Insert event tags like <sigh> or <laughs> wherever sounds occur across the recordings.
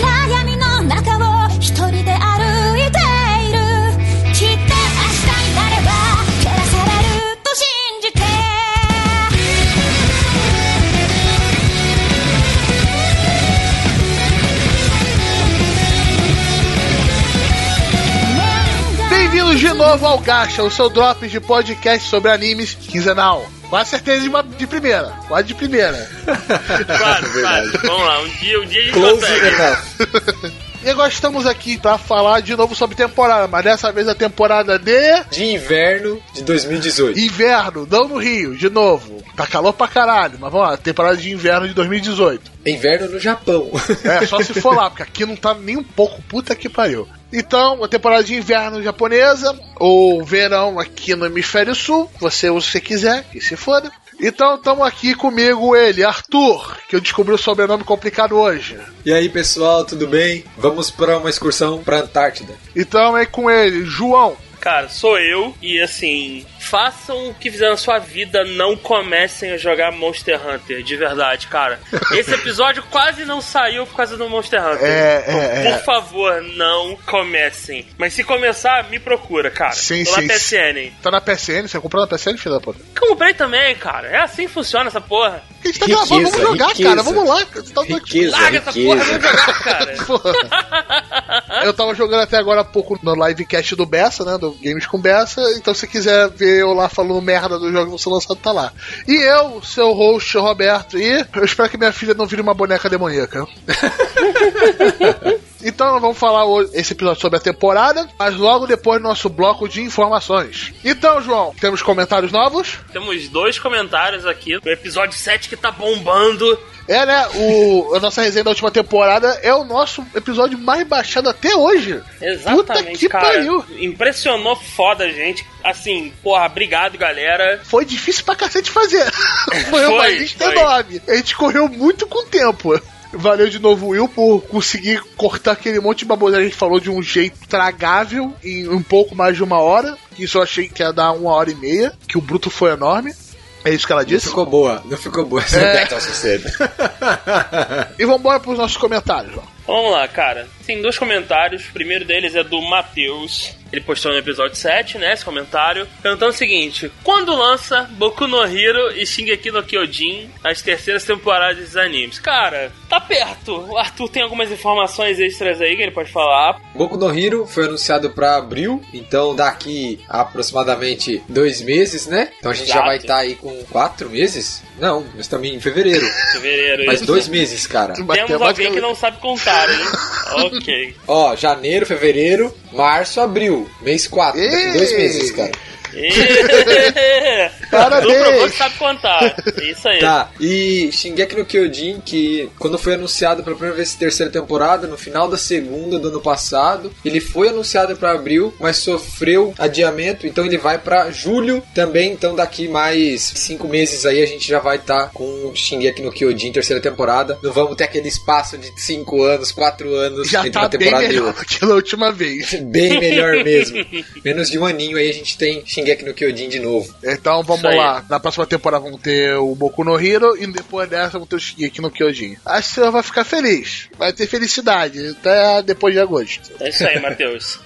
lá e a minha Novo ao Gacha, o seu drop de podcast sobre animes quinzenal. Quase certeza de, uma, de primeira. Quase de primeira. <laughs> Claro, claro. Vamos lá, um dia, um dia a gente Close consegue. enough. E agora estamos aqui para falar de novo sobre temporada, mas dessa vez a temporada de De inverno de 2018. inverno, não no Rio, de novo. Tá calor pra caralho, mas vamos lá, temporada de inverno de 2018. Inverno no Japão. É, só se for lá, <laughs> porque aqui não tá nem um pouco puta que pariu. Então, a temporada de inverno japonesa, ou verão aqui no hemisfério sul, você usa o que você quiser, que se foda. Então, estamos aqui comigo ele, Arthur, que eu descobri o sobrenome complicado hoje. E aí, pessoal, tudo bem? Vamos para uma excursão para Antártida. Então é com ele, João. Cara, sou eu e assim, façam o que fizeram na sua vida, não comecem a jogar Monster Hunter, de verdade, cara. Esse episódio quase não saiu por causa do Monster Hunter. É, Então, é, por é. favor, não comecem. Mas se começar, me procura, cara. Sim, Tô na sim. PSN. Tá na PSN? Você comprou na PSN, filho da puta? Comprei também, cara. É assim que funciona essa porra. A gente tá Riqueza, gravando, vamos jogar, riqueza. cara. Vamos lá. Você tá doido? Riqueza, Larga essa porra, riqueza. vamos jogar, cara. <laughs> Porra. Eu tava jogando até agora há pouco no livecast do Bessa, né? Do Games com Bessa. Então se quiser ver eu lá falando merda do jogo que você lançado, tá lá. E eu, seu host, Roberto. E eu espero que minha filha não vire uma boneca demoníaca. <laughs> Então vamos falar hoje, esse episódio sobre a temporada, mas logo depois do nosso bloco de informações. Então, João, temos comentários novos? Temos dois comentários aqui. O episódio 7 que tá bombando. É, né? O, a nossa resenha da última temporada é o nosso episódio mais baixado até hoje. Exatamente, Puta que cara. pariu. Impressionou foda a gente. Assim, porra, obrigado, galera. Foi difícil pra cacete fazer. <laughs> foi uma Foi, lista foi. enorme. A gente correu muito com o tempo. Valeu de novo, Will, por conseguir cortar aquele monte de baboseira que a gente falou de um jeito tragável em um pouco mais de uma hora. Isso eu achei que ia dar uma hora e meia, que o bruto foi enorme. É isso que ela Não disse. ficou boa, não ficou boa essa É. cedo. <laughs> E vambora pros nossos comentários, João. Vamos lá, cara. Tem dois comentários. O primeiro deles é do Matheus. Ele postou no episódio 7, né? Esse comentário. Perguntando o seguinte: Quando lança Boku no Hero e Shingeki no Kyojin as terceiras temporadas dos animes? Cara, tá perto. O Arthur tem algumas informações extras aí que ele pode falar. Boku no Hero foi anunciado para abril, então daqui a aproximadamente dois meses, né? Então a gente já Exato. vai estar aí com quatro meses? Não, nós estamos em fevereiro. Fevereiro. Mas isso. dois meses, cara. Temos alguém que não sabe contar, hein? <laughs> ok. Ó, janeiro, fevereiro, março, abril. Mês 4, daqui dois meses, cara. Ê! Parabéns. Que sabe contar. Isso aí. Tá, e Shingeki no Kyojin, que quando foi anunciado pela primeira vez terceira temporada, no final da segunda do ano passado, ele foi anunciado para abril, mas sofreu adiamento, então ele vai para julho também, então daqui mais cinco meses aí a gente já vai estar com Shingeki no Kyojin terceira temporada. Não vamos ter aquele espaço de cinco anos, quatro anos Já entre tá uma bem temporada e melhor outra. que na última vez. Bem melhor mesmo. <laughs> Menos de um aninho aí a gente tem Shingeki no Kyojin de novo. Então vamos lá. Na próxima temporada vamos ter o Boku no Hero e depois dessa vamos ter o Shingeki no Kyojin. Acho que você vai ficar feliz. Vai ter felicidade até depois de agosto. É isso aí, <laughs> Matheus.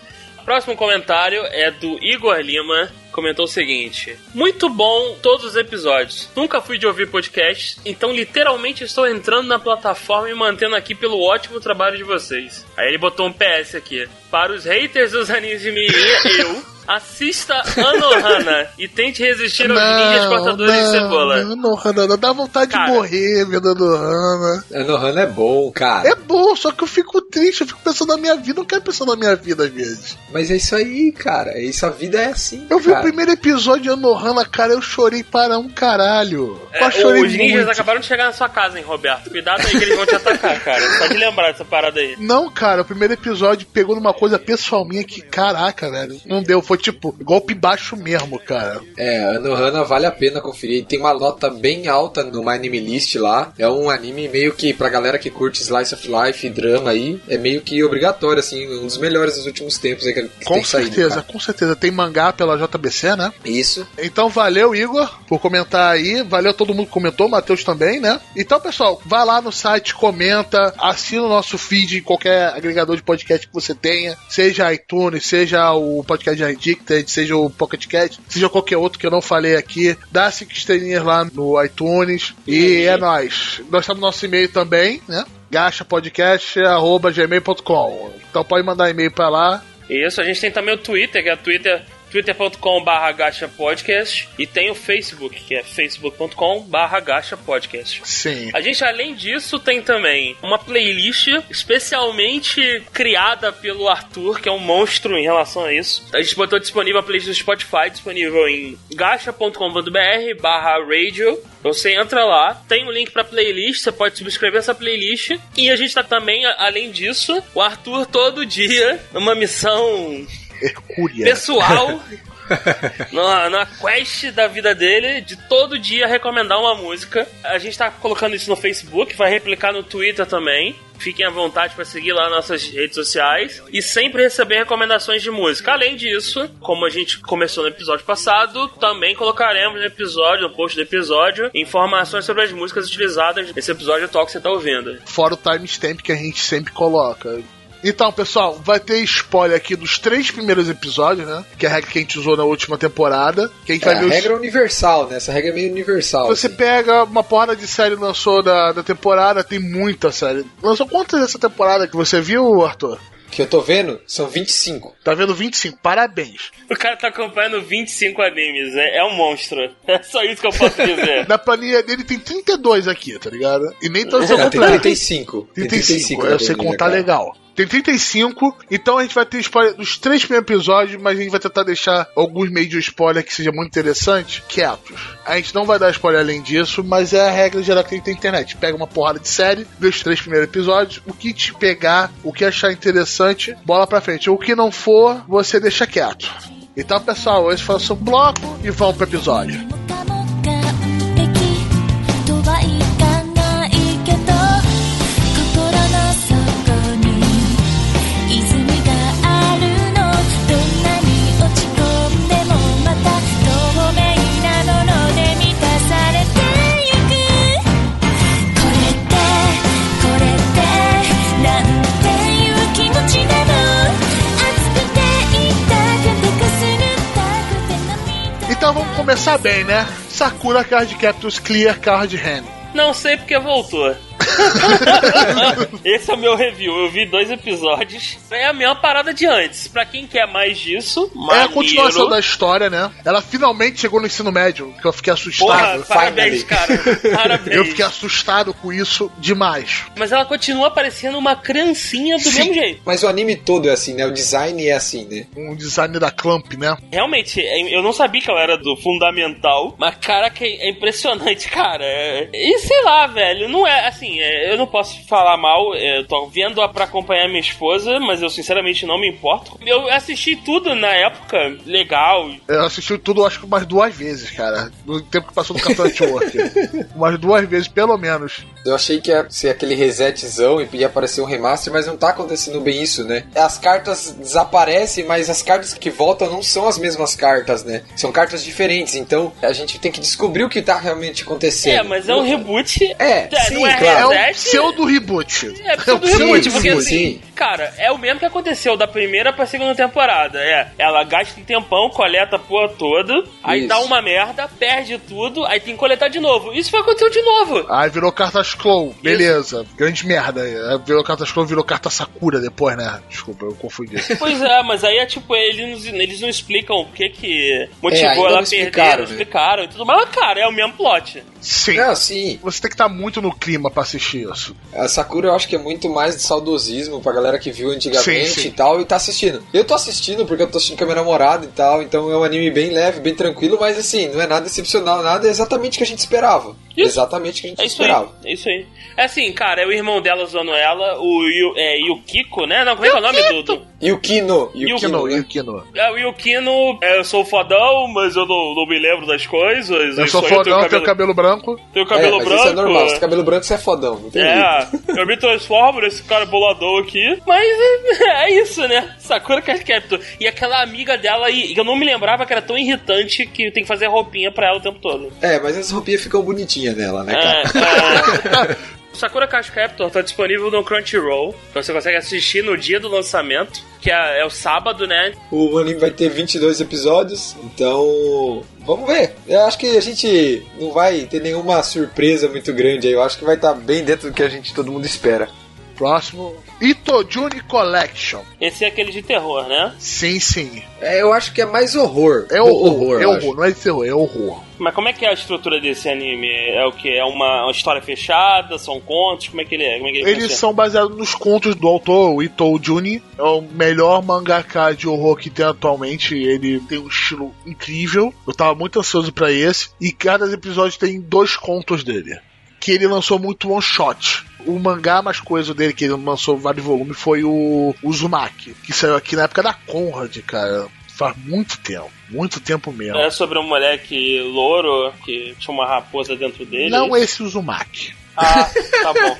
Próximo comentário é do Igor Lima. Comentou o seguinte: Muito bom todos os episódios. Nunca fui de ouvir podcast, então literalmente estou entrando na plataforma e mantendo aqui pelo ótimo trabalho de vocês. Aí ele botou um PS aqui. Para os haters dos animes de Mirinha, eu. <laughs> Assista Anohana e tente resistir aos ninjas cortadores de cebola. Não, não, Hana, não dá vontade Cara. de morrer vendo a Nohana. Anohana é bom, cara. É bom, só que eu fico triste, eu fico pensando na minha vida, eu não quero pensar na minha vida às vezes. Mas é isso aí, cara. É Isso, a vida é assim. Eu vi o cara. primeiro episódio de Anohana, cara, eu chorei para um caralho. É, eu chorei os ninjas muito. acabaram de chegar na sua casa, hein, Roberto? Cuidado aí que eles vão te atacar, cara. Só de lembrar dessa parada aí. Não, cara, o primeiro episódio pegou numa coisa pessoal minha que, caraca, velho, não deu. Foi foi tipo golpe baixo mesmo, cara. É, Anohana vale a pena conferir. Tem uma nota bem alta no My Anime List lá. É um anime meio que pra galera que curte Slice of Life e drama aí, é meio que obrigatório, assim, um dos melhores dos últimos tempos aí que, Com tem saído. certeza, cara. com certeza. Tem mangá pela JBC, né? Isso. Então valeu, Igor, por comentar aí. Valeu todo mundo que comentou, Matheus também, né? Então, pessoal, vai lá no site, comenta, assina o nosso feed em qualquer agregador de podcast que você tenha, seja iTunes, seja o podcast Addicted, seja o Pocket Cast, seja qualquer outro que eu não falei aqui. Dá cinco estrelinhas lá no iTunes e é nóis. Nós temos nosso e-mail também, né? gachapodcast.gmail.com Então pode mandar e-mail pra lá. Isso, a gente tem também o Twitter, que é Twitter twitter.com.br gacha podcast e tem o Facebook, que é facebook.com.br gacha podcast. Sim. A gente, além disso, tem também uma playlist especialmente criada pelo Arthur, que é um monstro em relação a isso. A gente botou disponível a playlist do Spotify, disponível em gacha.com.br barra radio. Você entra lá, tem um link pra playlist, você pode subscrever essa playlist. E a gente tá também, além disso, o Arthur todo dia, numa missão Hercúlea. pessoal <laughs> na, na quest da vida dele de todo dia recomendar uma música. A gente tá colocando isso no Facebook, vai replicar no Twitter também. Fiquem à vontade para seguir lá nossas redes sociais e sempre receber recomendações de música. Além disso, como a gente começou no episódio passado, também colocaremos no episódio, no post do episódio, informações sobre as músicas utilizadas nesse episódio atual que você tá ouvindo. Fora o timestamp que a gente sempre coloca. Então, pessoal, vai ter spoiler aqui dos três primeiros episódios, né? Que é a regra que a gente usou na última temporada. Que a gente É, vai a ver os- regra é universal, né? Essa regra é meio universal. Você assim. pega uma porrada de série lançou da, da temporada, tem muita série. Lançou quantas dessa temporada que você viu, Arthur? que eu tô vendo são 25. Tá vendo 25, parabéns. O cara tá acompanhando 25 animes, é, é um monstro. <laughs> É só isso que eu posso dizer. <laughs> Na planilha dele tem 32 aqui, tá ligado? E nem todos são Ah, tem completos. 35. Tem 35, na eu sei contar cara. legal. Tem 35, então a gente vai ter spoiler dos três primeiros episódios, mas a gente vai tentar deixar alguns meios de spoiler que seja muito interessante quietos. A gente não vai dar spoiler além disso, mas é a regra geral que tem na internet. Pega uma porrada de série, vê os três primeiros episódios, o que te pegar, o que achar interessante, bola pra frente. O que não for, você deixa quieto. Então, pessoal, esse foi o seu bloco e vamos pro episódio. Começar bem, né? Sakura Card Captors Clear Card Hand. Não sei porque voltou. Esse é o meu review. Eu vi dois episódios. É a mesma parada de antes. Pra quem quer mais disso, É a maneiro. continuação da história, né? Ela finalmente chegou no ensino médio, que eu fiquei Porra, assustado. parabéns, cara. Parabéns. Eu fiquei assustado com isso demais. Mas ela continua parecendo uma criancinha do Sim. mesmo jeito. Mas o anime todo é assim, né? O design é assim, né? Um design da Clamp, né? Realmente, é- eu não sabia que ela era do fundamental, mas caraca, é impressionante, cara. É- E sei lá, velho, não é assim, eu não posso falar mal, é, eu tô vendo-a pra acompanhar minha esposa, mas eu sinceramente não me importo. Eu assisti tudo na época, legal. Eu assisti tudo, acho que umas duas vezes, cara. No tempo que passou no Cartoon Network. umas duas vezes, pelo menos. Eu achei que ia ser aquele resetzão e ia aparecer um remaster, mas não tá acontecendo bem isso, né? As cartas desaparecem, mas as cartas que voltam não são as mesmas cartas, né? São cartas diferentes, então a gente tem que descobrir o que tá realmente acontecendo. É, mas é um reboot. É, É, sim, não é claro. É reset. pseudo reboot. É, pseudo o reboot, sim, porque sim, assim, sim. cara, é o mesmo que aconteceu da primeira pra segunda temporada. É, ela gasta um tempão, coleta a porra toda, aí Isso. dá uma merda, perde tudo, aí tem que coletar de novo. Isso foi acontecer de novo. Aí virou cartas Claw, beleza. Grande merda. Aí Virou cartas Claw, virou carta Sakura depois, né? Desculpa, eu confundi. <laughs> Pois é, mas aí é tipo, eles, eles não explicam o que que motivou É, ela a perder, explicaram, não né? explicaram e tudo mais. Mas, cara, é o mesmo plot. Sim. Sim. Você tem que estar muito no clima pra assistir isso. A Sakura eu acho que é muito mais de saudosismo pra galera que viu antigamente Sim, sim. e tal e tá assistindo. Eu tô assistindo porque eu tô assistindo com a minha namorada e tal, então é um anime bem leve, bem tranquilo, mas assim, não é nada excepcional, nada é exatamente o que a gente esperava. Isso. Exatamente o que a gente É isso aí, esperava. é isso aí. É assim, cara, é o irmão dela zoando ela, o Yu, é, Yukiko, né? Não, como é que é o nome do... do... E o Kino? E o Yukino, né? Yukino. É, o Yukino, é, eu sou fodão, mas eu não, não me lembro das coisas. Eu isso sou aí, eu fodão, tenho tenho cabelo branco. tenho É, cabelo mas branco. isso é normal. Se tem cabelo branco, você é fodão. Não tem jeito. É, eu me transformo nesse cara boladão aqui. Mas é, <laughs> é isso, né? Sakura Card Captor. E aquela amiga dela, e eu não me lembrava que era tão irritante que tem que fazer roupinha pra ela o tempo todo. É, mas as roupinhas ficam bonitinhas nela, né, É, cara? é. <laughs> Sakura Card Captor tá disponível no Crunchyroll. Então você consegue assistir no dia do lançamento, que é, é o sábado, né? O anime vai ter 22 episódios, então vamos ver. Eu acho que a gente não vai ter nenhuma surpresa muito grande aí. Eu acho que vai estar bem dentro do que a gente todo mundo espera. Próximo. Itojuni Collection. Esse é aquele de terror, né? Sim, sim. É, eu acho que é mais horror. É horror. é eu acho. horror. Não é de terror, é horror. Mas como é que é a estrutura desse anime? É o que? É uma, uma história fechada? São contos? Como é que ele é? Como é que ele Eles são baseados nos contos do autor, o Ito Juni. É o melhor mangaka de horror que tem atualmente. Ele tem um estilo incrível. Eu tava muito ansioso pra esse. E cada episódio tem dois contos dele. Que ele lançou muito one shot. O mangá mais coisa dele, que ele lançou vários volumes, foi o Uzumaki. Que saiu aqui na época da Conrad, cara. Faz muito tempo. Muito tempo mesmo. É sobre um moleque louro que tinha uma raposa dentro dele. Não esse Uzumaki. Ah, tá <laughs> bom.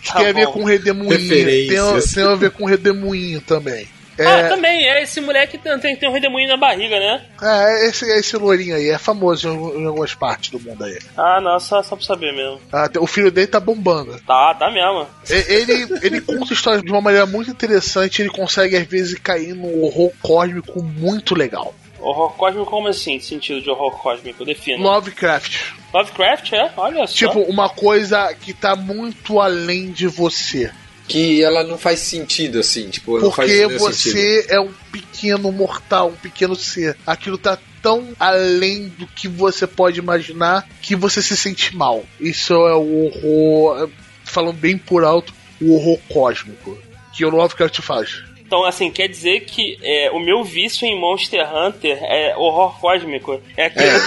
Que Tá tem a ver bom. com redemoinho. Tem, tem a ver com redemoinho também. Ah, É, também, é esse moleque tem, tem, tem um redemoinho na barriga, né? é esse, esse loirinho aí, é famoso em, em algumas partes do mundo aí. Ah, não, só, só pra saber mesmo. Ah, o filho dele tá bombando. Tá, tá mesmo. Ele, ele conta histórias de uma maneira muito interessante, ele consegue às vezes cair num horror cósmico muito legal. Horror cósmico, como assim? Sentido de horror cósmico? Defina. Lovecraft. Lovecraft, é? Olha só. Tipo, uma coisa que tá muito além de você. Que ela não faz sentido, assim. Tipo, não Porque você sentido. é um pequeno mortal, um pequeno ser. Aquilo tá tão além do que você pode imaginar que você se sente mal. Isso é o horror, falando bem por alto, o horror cósmico. Que o Lovecraft faz. Então, assim, quer dizer que é, o meu vício em Monster Hunter é horror cósmico. É aquilo É,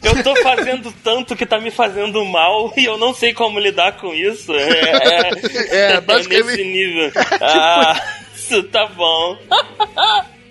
que eu, eu tô fazendo tanto que tá me fazendo mal <laughs> e eu não sei como lidar com isso. É, é, É, basicamente- nesse nível. <laughs> Ah, isso <laughs> tá bom.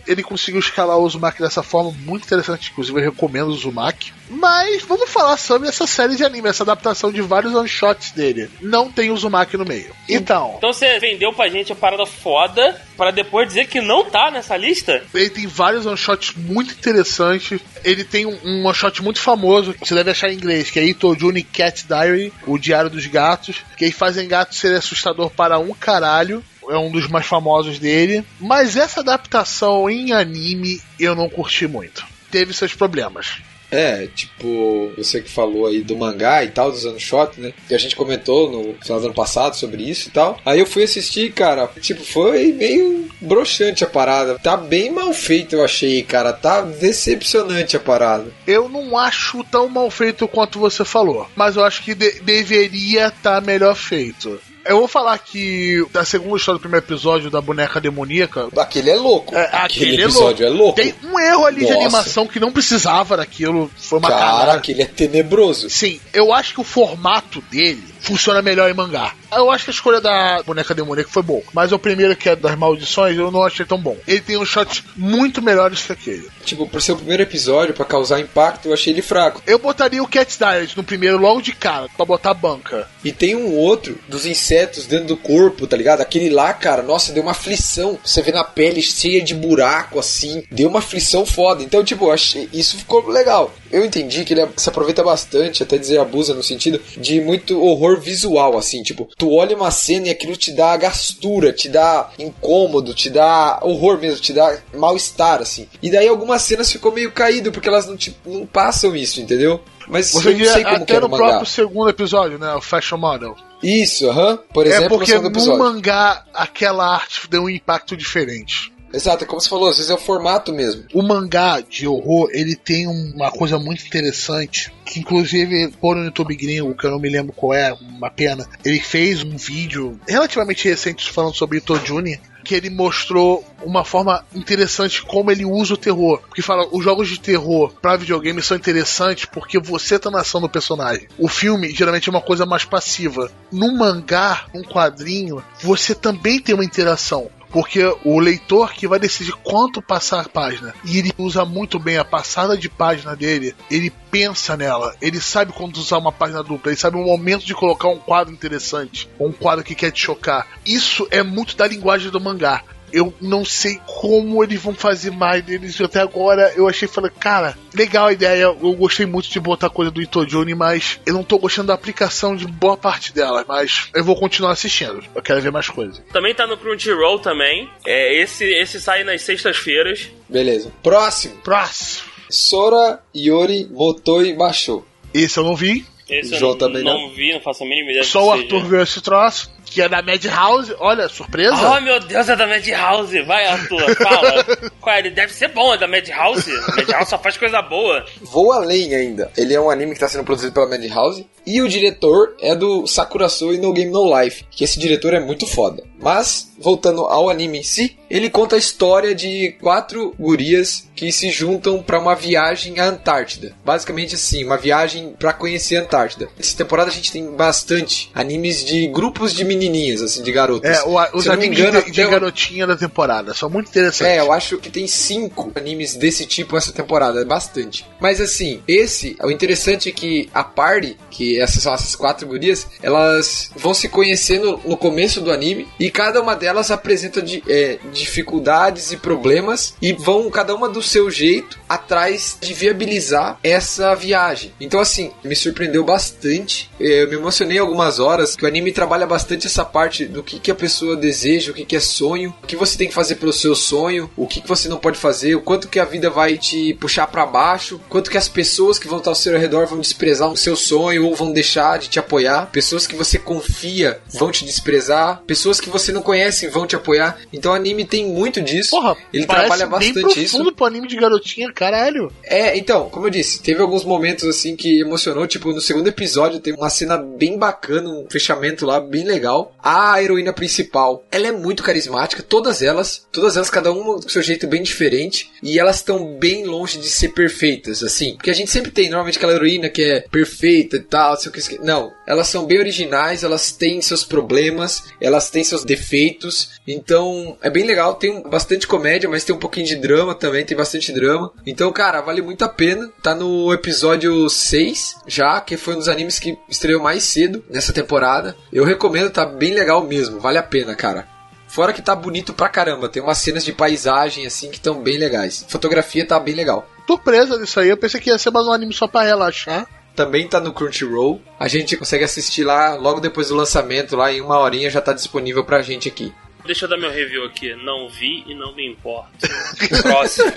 Ele conseguiu escalar o Uzumaki dessa forma muito interessante, inclusive eu recomendo o Uzumaki. Mas vamos falar sobre essa série de anime, essa adaptação de vários one-shots dele. Não tem Uzumaki no meio. Então, Então você vendeu pra gente a parada foda pra depois dizer que não tá nessa lista? Ele tem vários one-shots muito interessantes. Ele tem um, um one-shot muito famoso, que você deve achar em inglês, que é Ito Juni Cat Diary, o Diário dos Gatos, que aí fazem gato ser assustador para um caralho. É um dos mais famosos dele. Mas essa adaptação em anime eu não curti muito. Teve seus problemas. É, tipo, você que falou aí do mangá e tal, dos anos shot, né? Que a gente comentou no final do ano passado sobre isso e tal. Aí eu fui assistir, cara, tipo, foi meio broxante a parada. Tá bem mal feito, eu achei, cara. Tá decepcionante a parada. Eu não acho tão mal feito quanto você falou, mas eu acho que de- deveria estar melhor feito. Eu vou falar que da segunda história do primeiro episódio da boneca demoníaca, Aquele é louco. É, aquele, aquele é episódio é louco. Tem um erro ali de Nossa. animação que não precisava daquilo. Foi uma Cara, cagada. aquele é tenebroso. Sim, eu acho que o formato dele funciona melhor em mangá. Eu acho que a escolha da boneca demoníaca foi boa. Mas o primeiro, que é das maldições, eu não achei tão bom. Ele tem uns shots muito melhores que aquele. Tipo, por ser o primeiro episódio, pra causar impacto, eu achei ele fraco. Eu botaria o Cat Diaries no primeiro logo de cara, pra botar banca. E tem um outro dos insetos dentro do corpo, tá ligado? Aquele lá, cara, nossa, deu uma aflição. Você vê na pele cheia de buraco, assim. Deu uma aflição foda. Então, tipo, eu achei, isso ficou legal. Eu entendi que ele se aproveita bastante, até dizer abusa no sentido de muito horror visual, assim. Tipo, tu olha uma cena e aquilo te dá gastura, te dá incômodo, te dá horror mesmo, te dá mal-estar, assim. E daí algumas cenas ficou meio caído, porque elas não, te, não passam isso, entendeu? Mas Você eu não sei como que até era no mangá. próprio segundo episódio, né? O Fashion Model. Isso, aham. Por exemplo, é porque no no mangá aquela arte deu um impacto diferente. Exato, é como você falou, às vezes é o formato mesmo. O mangá de horror, ele tem um- uma coisa muito interessante, que inclusive por no YouTube gringo, que eu não me lembro qual é, uma pena, ele fez um vídeo relativamente recente falando sobre Ito Juni, que ele mostrou uma forma interessante como ele usa o terror. Porque fala, os jogos de terror pra videogame são interessantes porque você tá na ação do personagem. O filme geralmente é uma coisa mais passiva. Num mangá, num quadrinho, você também tem uma interação. Porque o leitor que vai decidir quanto passar a página. E ele usa muito bem a passada de página dele. Ele pensa nela. Ele sabe quando usar uma página dupla. Ele sabe o momento de colocar um quadro interessante. Ou um quadro que quer te chocar. Isso é muito da linguagem do mangá. Eu não sei como eles vão fazer mais deles. Até agora eu achei, falei, cara, legal a ideia. Eu gostei muito de botar coisa do Itojuni, mas eu não tô gostando da aplicação de boa parte dela. Mas eu vou continuar assistindo. Eu quero ver mais coisas. Também tá no Crunchyroll também. É, esse, esse sai nas sextas-feiras. Beleza. Próximo. Próximo. Sora Yori Motoi Basho. Esse eu não vi. Esse eu não, também não vi, não faço a mínima ideia Só o. Arthur viu esse troço. Que é da Madhouse. Olha, surpresa. Oh meu Deus, é da Madhouse. Vai, Arthur, fala. <laughs> Qual é? Ele deve ser bom, é da Madhouse. Madhouse só faz coisa boa. Vou além ainda. Ele é um anime que está sendo produzido pela Madhouse. E o diretor é do Sakuraso e No Game No Life. Que esse diretor é muito foda. Mas, voltando ao anime em si, ele conta a história de quatro gurias que se juntam para uma viagem à Antártida. Basicamente assim, uma viagem para conhecer a Antártida. Essa temporada a gente tem bastante animes de grupos de menininhas, assim, de garotas. É, o, os animes engano, de, de garotinha da temporada. São muito interessantes. é, eu acho que tem cinco animes desse tipo essa temporada, é bastante. Mas assim, esse, o interessante é que a party, que essas são essas quatro gurias, elas vão se conhecendo no começo do anime e cada uma delas apresenta de, é, dificuldades e problemas e vão cada uma do seu jeito atrás de viabilizar essa viagem. Então assim, me surpreendeu bastante. É, Eu me emocionei algumas horas que o anime trabalha bastante essa parte do que, que a pessoa deseja, o que, que é sonho, o que você tem que fazer pelo seu sonho, o que, que você não pode fazer, o quanto que a vida vai te puxar para baixo, quanto que as pessoas que vão estar ao seu redor vão desprezar o seu sonho ou vão deixar de te apoiar, pessoas que você confia vão te desprezar, pessoas que você não conhece vão te apoiar. Então o anime tem muito disso. Porra, ele trabalha bem bastante isso. profundo pro anime de garotinha, caralho. É, então, como eu disse, teve alguns momentos assim que emocionou, tipo, no segundo episódio teve uma cena bem bacana, um fechamento lá bem legal. A heroína principal, ela é muito carismática, todas elas, todas elas, cada uma do seu jeito bem diferente, e elas estão bem longe de ser perfeitas, assim. Porque a gente sempre tem, normalmente, aquela heroína que é perfeita e tal, sei o que. Não, elas são bem originais, elas têm seus problemas, elas têm seus defeitos, então é bem legal, tem bastante comédia, mas tem um pouquinho de drama também, tem bastante drama. Então, cara, vale muito a pena. Tá no episódio 6 já, que foi um dos animes que estreou mais cedo nessa temporada. Eu recomendo, tá bem legal mesmo, vale a pena, cara. Fora que tá bonito pra caramba, tem umas cenas de paisagem assim que estão bem legais. Fotografia tá bem legal. Surpresa disso aí. Eu pensei que ia ser mais um anime só pra relaxar. Também tá no Crunchyroll. A gente consegue assistir lá logo depois do lançamento, lá em uma horinha já tá disponível pra gente aqui. Deixa eu dar meu review aqui. Não vi e não me importa. <laughs> Próximo.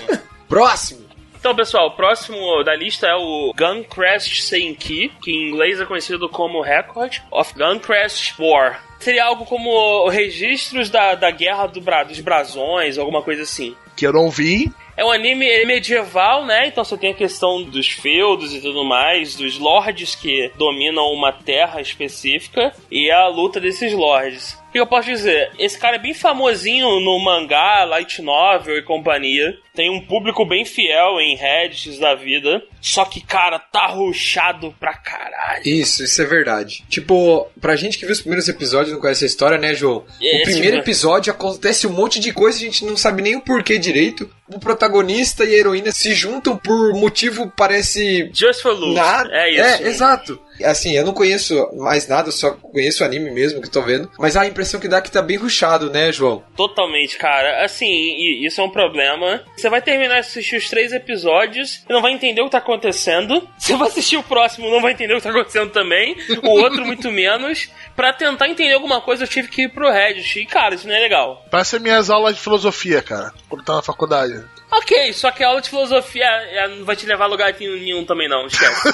Próximo! Então, pessoal, o próximo da lista é o Gun Crash Senki, que em inglês é conhecido como Record of Gun Crash War. Seria algo como registros da, da guerra do Bra- dos brasões, alguma coisa assim. Que eu não vi. É um anime medieval, né? Então você tem a questão dos feudos e tudo mais, dos lords que dominam uma terra específica e a luta desses lords. O que eu posso dizer? Esse cara é bem famosinho no mangá, light novel e companhia. Tem um público bem fiel em Reddits da vida. Só que, cara, tá ruchado pra caralho. Isso, isso é verdade. Tipo, pra gente que viu os primeiros episódios e não conhece a história, né, João? Esse o primeiro mesmo. episódio acontece um monte de coisa, a gente não sabe nem o porquê direito. O protagonista e a heroína se juntam por motivo parece Just for Loot. Nada. É isso. É, exato. Assim, eu não conheço mais nada, eu só conheço o anime mesmo que tô vendo. Mas a impressão que dá é que tá bem ruchado, né, João? Totalmente, cara. Assim, e isso é um problema. Você vai terminar de assistir os três episódios e não vai entender o que tá acontecendo. <laughs> Você vai assistir o próximo não vai entender o que tá acontecendo também. O outro, muito <laughs> menos. Pra tentar entender alguma coisa, eu tive que ir pro Reddit. E, cara, isso não é legal. Parece minhas aulas de filosofia, cara. Quando tava na faculdade. Ok, só que a aula de filosofia não vai te levar a lugar nenhum também, não. Esquece.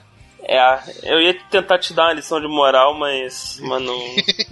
<laughs> É, eu ia tentar te dar uma lição de moral, mas. Mas não,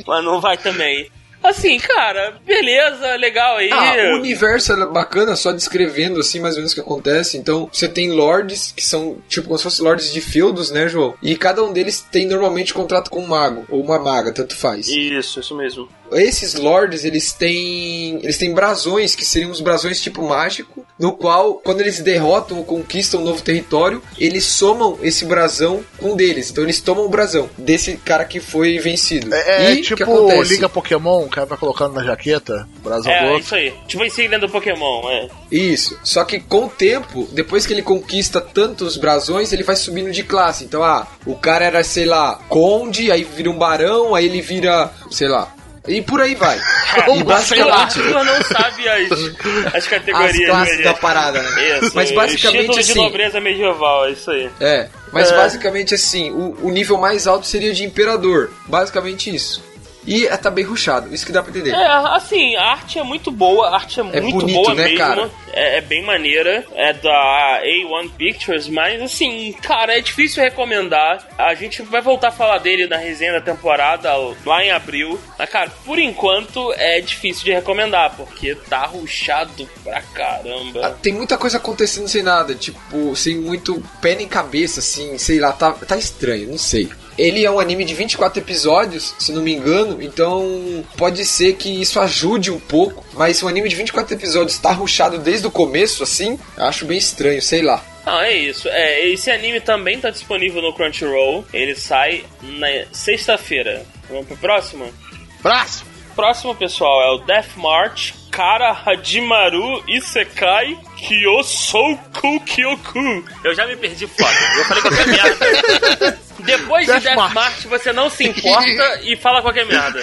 mas não vai também. Assim, cara, beleza, legal aí. Ah, o universo é bacana, só descrevendo assim mais ou menos o que acontece. Então, você tem lords que são tipo como se fossem lords de feudos, né, João? E cada um deles tem normalmente contrato com um mago ou uma maga, tanto faz. Isso, isso mesmo. Esses lords, eles têm. Eles têm brasões, que seriam os brasões tipo mágico, no qual, quando eles derrotam ou conquistam um novo território, eles somam esse brasão com um deles. Então eles tomam o brasão desse cara que foi vencido. É, é e o que tipo acontece? Liga Pokémon, o cara vai colocando na jaqueta, brasa É, do isso aí. Tipo a insígnia do Pokémon, é. Isso. Só que com o tempo, depois que ele conquista tantos brasões, ele vai subindo de classe. Então, ah, o cara era, sei lá, conde, aí vira um barão, aí ele vira, sei lá. E por aí vai. <laughs> e O basicamente. Arthur não sabe as, as As categorias. classes né? da parada, né? Isso, Mas basicamente título de assim. nobreza medieval, é isso aí. É, mas É. basicamente assim, o, o nível mais alto seria de imperador. Basicamente isso. E é, tá bem ruchado, isso que dá pra entender. É, assim, a arte é muito boa, a arte é, É muito bonito, boa né, mesmo. cara? É, é bem maneira, é da A1 Pictures, mas assim, cara, é difícil recomendar. A gente vai voltar a falar dele na resenha da temporada lá em abril. Mas, cara, por enquanto é difícil de recomendar, porque tá ruchado pra Ah, caramba. Tem muita coisa acontecendo sem nada, tipo, sem muito pé nem cabeça, assim, sei lá, tá, tá estranho, não sei. Ele é um anime de 24 episódios, se não me engano, então pode ser que isso ajude um pouco, mas um anime de 24 episódios tá ruchado desde o começo, assim, acho bem estranho, sei lá. Não, é isso. É, esse anime também tá disponível no Crunchyroll. Ele sai na sexta-feira. Vamos pro próximo? Braço! Próximo, pessoal, é o Death March Kara Hajimaru Isekai Kyosouku Kyoku. Eu já me perdi foda. Eu falei qualquer merda. <laughs> Depois de Death Death March. March, você não se importa e fala qualquer merda.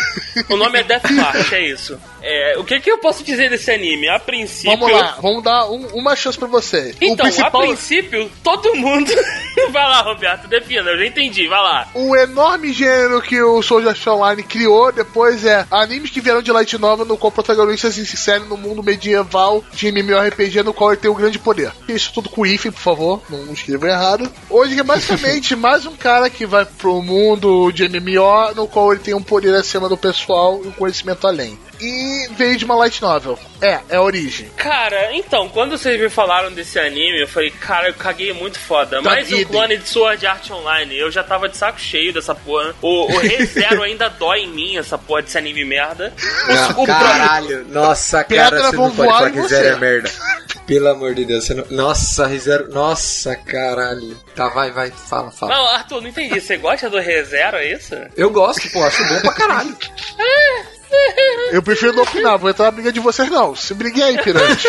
O nome é Death March, é isso. É, o que, que eu posso dizer desse anime? A princípio. Vamos lá, vamos dar um- uma chance pra você. Então, principal. a princípio, todo mundo. <laughs> vai lá, Roberto, defina, eu já entendi, vai lá. O enorme gênero que o Art Online criou depois é animes que vieram de Light Novel no qual protagonistas se inserem no mundo medieval de MMORPG no qual ele tem um grande poder. Isso tudo com hífen, por favor, não escreva errado. Hoje é basicamente <laughs> mais um cara que vai pro mundo de MMO no qual ele tem um poder acima do pessoal e um conhecimento além. E veio de uma Light Novel. É, é a origem. Cara, então, quando vocês me falaram desse anime, eu falei, cara, eu caguei muito foda. Mais um idem. clone de Sword Art Online. Eu já tava de saco cheio dessa porra. O, o ReZero <laughs> ainda dói em mim, essa porra desse anime merda. O, o caralho, nossa, Pedra cara, você vão não pode falar que você. Zero é merda. Pelo amor de Deus, você não... Nossa, Rizero, nossa, caralho. Tá, vai, vai, fala, fala. Não, Arthur, não entendi. Você gosta do ReZero, é isso? Eu gosto, pô, acho bom pra caralho. <laughs> Eu prefiro não opinar, vou entrar na briga de vocês não. Se briguei aí, pirante.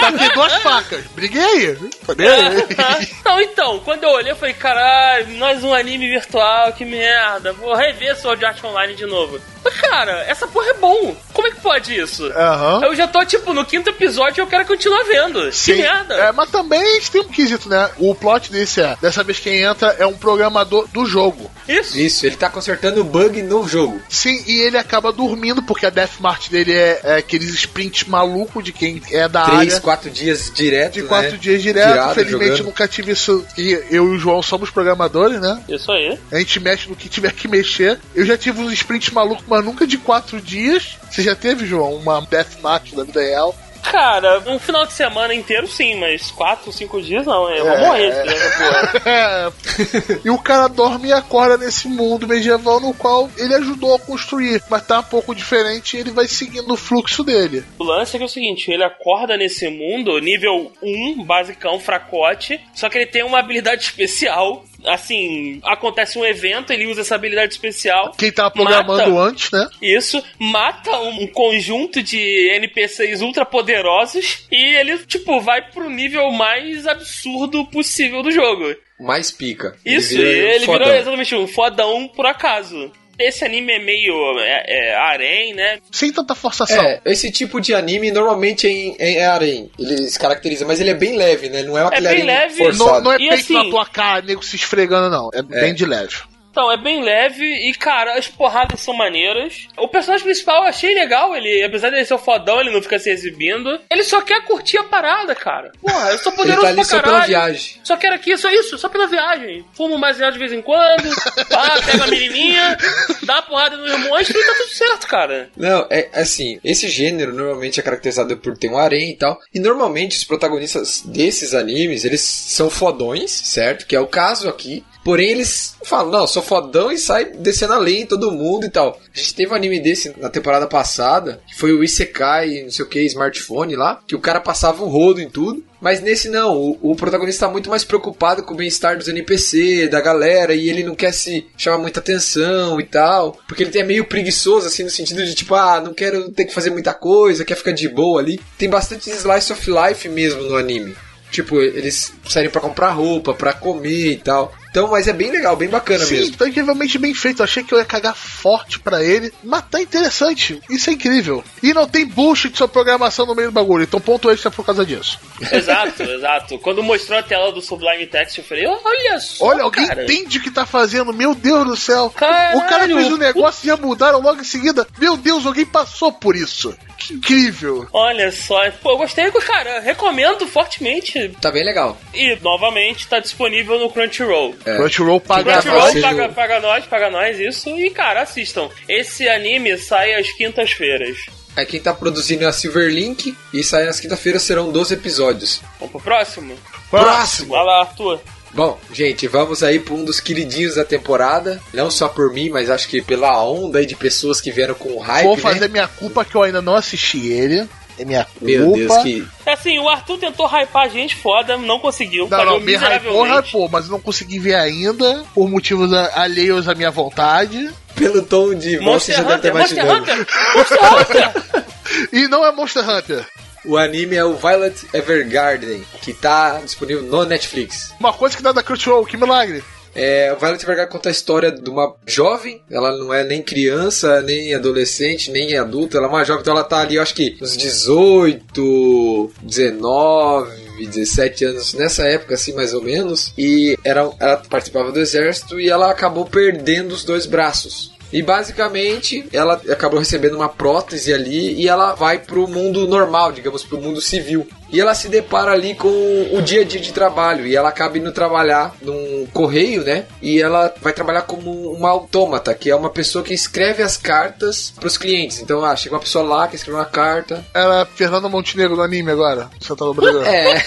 Daqui duas facas. Briguei aí. <laughs> Não, então, quando eu olhei, eu falei, caralho, mais um anime virtual, que merda. Vou rever Sword Art Online de novo. Mas, cara, essa porra é bom. Como é que pode isso? Aham. Eu já tô, tipo, no quinto episódio e eu quero continuar vendo. Sim. Que merda. É, mas também tem um quesito, né? O plot desse é: dessa vez quem entra é um programador do jogo. Isso. Isso, ele tá consertando o bug no jogo. Sim, e ele acaba dormindo, porque a Death March dele é, é aqueles sprints maluco de quem é da Três, área. quatro dias direto, De né? quatro dias direto. Virado, Felizmente jogando. nunca tive isso. E eu e o João somos programadores, né? Isso aí. A gente mexe no que tiver que mexer. Eu já tive uns sprints malucos, mas nunca de quatro dias. Você já teve, João, uma Death Match da vida real? Cara, um final de semana inteiro sim, mas quatro, cinco dias não. Eu vou É. morrer se fizer essa porra. E o cara dorme e acorda nesse mundo medieval no qual ele ajudou a construir, mas tá um pouco diferente e ele vai seguindo o fluxo dele. O lance é que é o seguinte, ele acorda nesse mundo, nível 1, basicão, fracote, só que ele tem uma habilidade especial. Assim, acontece um evento, ele usa essa habilidade especial. Quem tava programando Mata. antes, né? Isso, mata um conjunto de NPCs ultra poderosos e ele, tipo, vai pro nível mais absurdo possível do jogo. Mais pica. Isso, vira ele virou exatamente um fodão por acaso. Esse anime é meio é, é, harém, né? Sem tanta forçação. É, esse tipo de anime normalmente é em, é, é harém. Ele se caracteriza, mas ele é bem leve, né? Não é aquele bem harém leve. forçado. Não, não é E peito assim- na tua cara, nego se esfregando, não. É, bem de leve. Então, é bem leve e, cara, as porradas são maneiras. O personagem principal eu achei legal, ele, apesar dele ser o fodão, ele não fica se exibindo. Ele só quer curtir a parada, cara. Porra, eu sou Ele poderoso tá ali pra só caralho. pela viagem. Só quero aqui, só isso, só pela viagem. Fumo mais de vez em quando, <laughs> pá, pega a menininha, dá a porrada no monstro e tá tudo certo, cara. Não, é assim, esse gênero normalmente é caracterizado por ter um harém e tal. E normalmente os protagonistas desses animes, eles são fodões, certo? Que é o caso aqui. Porém, eles falam, não, sou fodão e sai descendo a lei em todo mundo e tal. A gente teve um anime desse na temporada passada, que foi o Isekai, não sei o que, smartphone lá, que o cara passava um rodo em tudo. Mas nesse não, o, o protagonista tá muito mais preocupado com o bem-estar dos NPC, da galera, e ele não quer se chamar muita atenção e tal. Porque ele é meio preguiçoso, assim, no sentido de tipo, ah, não quero ter que fazer muita coisa, quer ficar de boa ali. Tem bastante slice of life mesmo no anime. Tipo, eles saírem para comprar roupa, para comer e tal. Então, mas é bem legal, bem bacana Sim, mesmo. tá incrivelmente bem feito. Eu achei que eu ia cagar forte pra ele, mas tá interessante. Isso é incrível. E não tem bullshit de sua programação no meio do bagulho. Então, ponto extra por causa disso. Exato, <laughs> exato. Quando mostrou a tela do Sublime Text, eu falei, olha só. Olha, alguém cara. entende o que tá fazendo. Meu Deus do céu. Caralho. O cara fez um negócio e já mudaram logo em seguida. Meu Deus, alguém passou por isso. Que incrível. Olha só, pô, eu gostei, cara. Recomendo fortemente. Tá bem legal. E, novamente, tá disponível no Crunchyroll. É. Crunchyroll paga Crunchyroll fácil. paga, paga nós, paga nós isso. E, cara, assistam. Esse anime sai às quintas-feiras. Aí quem tá produzindo é a Silverlink e sai nas quinta-feiras serão 12 episódios. Vamos pro próximo? Próximo. Vai lá, Arthur. Bom, gente, vamos aí para um dos queridinhos da temporada. Não só por mim, mas acho que pela onda aí de pessoas que vieram com hype, Vou né? fazer minha culpa que eu ainda não assisti ele. É minha culpa. Meu Deus, que... É assim, o Arthur tentou hypar a gente foda, não conseguiu. Não, não, me hypou, hypou, mas eu não consegui ver ainda, por motivos alheios à minha vontade. Pelo tom de Monster já deve ter Hunter, Monster. Hunter, Monster Hunter. <laughs> E não é Monster Hunter. O anime é o Violet Evergarden, que tá disponível no Netflix. Uma coisa que dá da Crunchyroll, que milagre. É, Violet Evergarden conta a história de uma jovem, ela não é nem criança, nem adolescente, nem adulta, ela é uma jovem, então ela tá ali, eu acho que uns 18, 19, 17 anos, nessa época assim mais ou menos, e era, ela participava do exército e ela acabou perdendo os dois braços. E basicamente ela acabou recebendo uma prótese ali e ela vai pro mundo normal, digamos, pro mundo civil. E ela se depara ali com o dia a dia de trabalho. E ela acaba indo trabalhar num correio, né? E ela vai trabalhar como uma autômata, que é uma pessoa que escreve as cartas pros clientes. Então, ah, chega uma pessoa lá que escreve uma carta. Era Fernanda Montenegro no anime agora, Santa Brasileiro. É.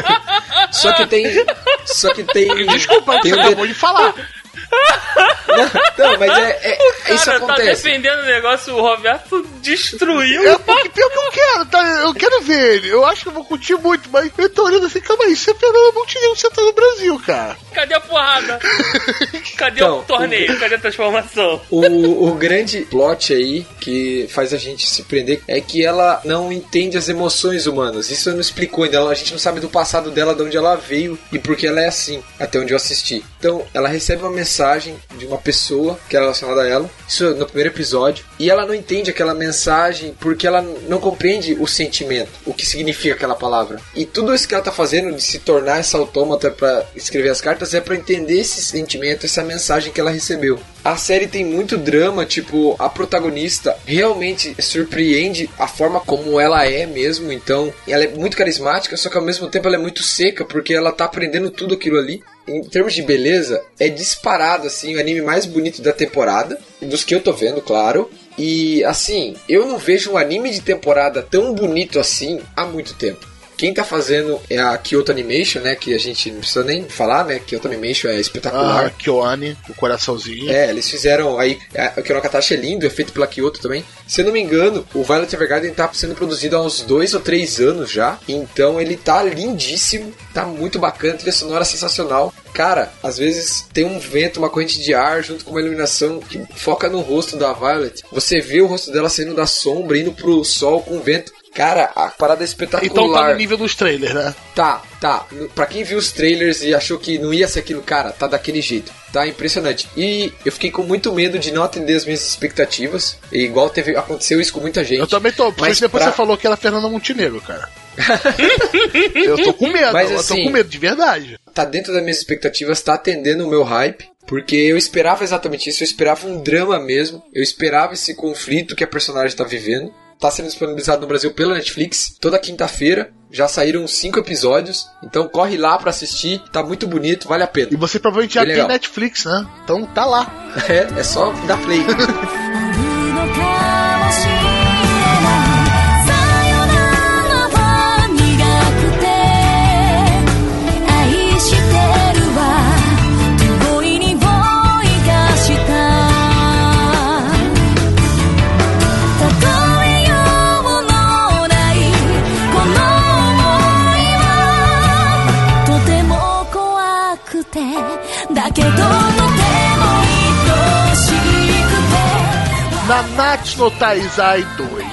<laughs> só que tem. Só que tem. Desculpa, tem você um acabou de falar. Não, mas é, é- isso Cara, tá acontece. defendendo o negócio, o Roberto destruiu. É porque pior que eu quero, tá? Eu quero ver ele. Eu acho que eu vou curtir muito, mas eu tô olhando assim, calma aí, isso é Fernanda Montenegro, você tá no Brasil, cara. Cadê a porrada? <laughs> Cadê Então, o torneio? Cadê a transformação? <laughs> O, o grande plot aí que faz a gente se prender é que ela não entende as emoções humanas. Isso não explicou ainda. A gente não sabe do passado dela, de onde ela veio e por que ela é assim, até onde eu assisti. Então, ela recebe uma mensagem de uma pessoa que é relacionada a ela, isso no primeiro episódio, e ela não entende aquela mensagem porque ela não compreende o sentimento, o que significa aquela palavra. E tudo isso que ela tá fazendo de se tornar essa autômata para escrever as cartas é para entender esse sentimento, essa mensagem que ela recebeu. A série tem muito drama, tipo, a protagonista realmente surpreende a forma como ela é mesmo, então ela é muito carismática, só que ao mesmo tempo ela é muito seca, porque ela tá aprendendo tudo aquilo ali. Em termos de beleza, é disparado assim, o anime mais bonito da temporada, dos que eu tô vendo, claro. E assim, eu não vejo um anime de temporada tão bonito assim há muito tempo. Quem tá fazendo é a Kyoto Animation, né? Que a gente não precisa nem falar, né? Kyoto Animation é espetacular. Ah, Kyoane, o coraçãozinho. É, eles fizeram aí. é, O Kironokatashi é lindo, é feito pela Kyoto também. Se eu não me engano, o Violet Evergarden tá sendo produzido há uns dois ou três anos já. Então ele tá lindíssimo, tá muito bacana, trilha sonora sensacional. Cara, às vezes tem um vento, uma corrente de ar junto com uma iluminação que foca no rosto da Violet. Você vê o rosto dela saindo da sombra, indo pro sol com o vento. Cara, a parada é espetacular. Então tá no nível dos trailers, né? Tá, tá. Pra quem viu os trailers e achou que não ia ser aquilo, cara, tá daquele jeito. Tá impressionante. E eu fiquei com muito medo de não atender as minhas expectativas. E igual teve, aconteceu isso com muita gente. Eu também tô, porque Mas depois pra- você falou que era Fernanda Montenegro, cara. <laughs> eu tô com medo, Mas, eu tô assim, com medo, de verdade. Tá dentro das minhas expectativas, tá atendendo o meu hype. Porque eu esperava exatamente isso, eu esperava um drama mesmo. Eu esperava esse conflito que a personagem tá vivendo. Tá sendo disponibilizado no Brasil pela Netflix toda quinta-feira. Já saíram cinco episódios. Então corre lá pra assistir. Tá muito bonito, vale a pena. E você provavelmente já tem. Netflix, né? Então tá lá. <laughs> É, é só dar play. <laughs> Nanatsu no Taizai 2.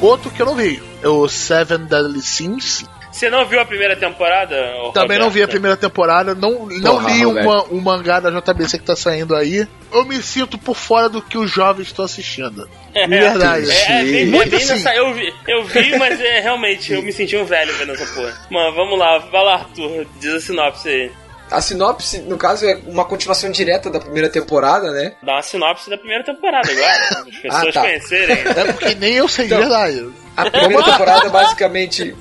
Outro que eu não vi. É o Seven Deadly Sins. Você não viu a primeira temporada? Também não vi a Roberto? primeira temporada. Não, não Porra, li o, Roberto. ma- o mangá da JBC que tá saindo aí. Eu me sinto por fora do que os jovens estão assistindo. De verdade. É, é bem, é Muito bem assim. nessa. Eu vi, eu vi, mas é, realmente eu me senti um velho vendo essa porra. Mano, vamos lá, vai lá, Arthur, diz a sinopse aí. A sinopse, no caso, é uma continuação direta da primeira temporada, né? Dá uma sinopse da primeira temporada agora, para <laughs> as pessoas Ah, tá. conhecerem. É porque nem eu sei Então, verdade. A primeira <laughs> temporada, basicamente,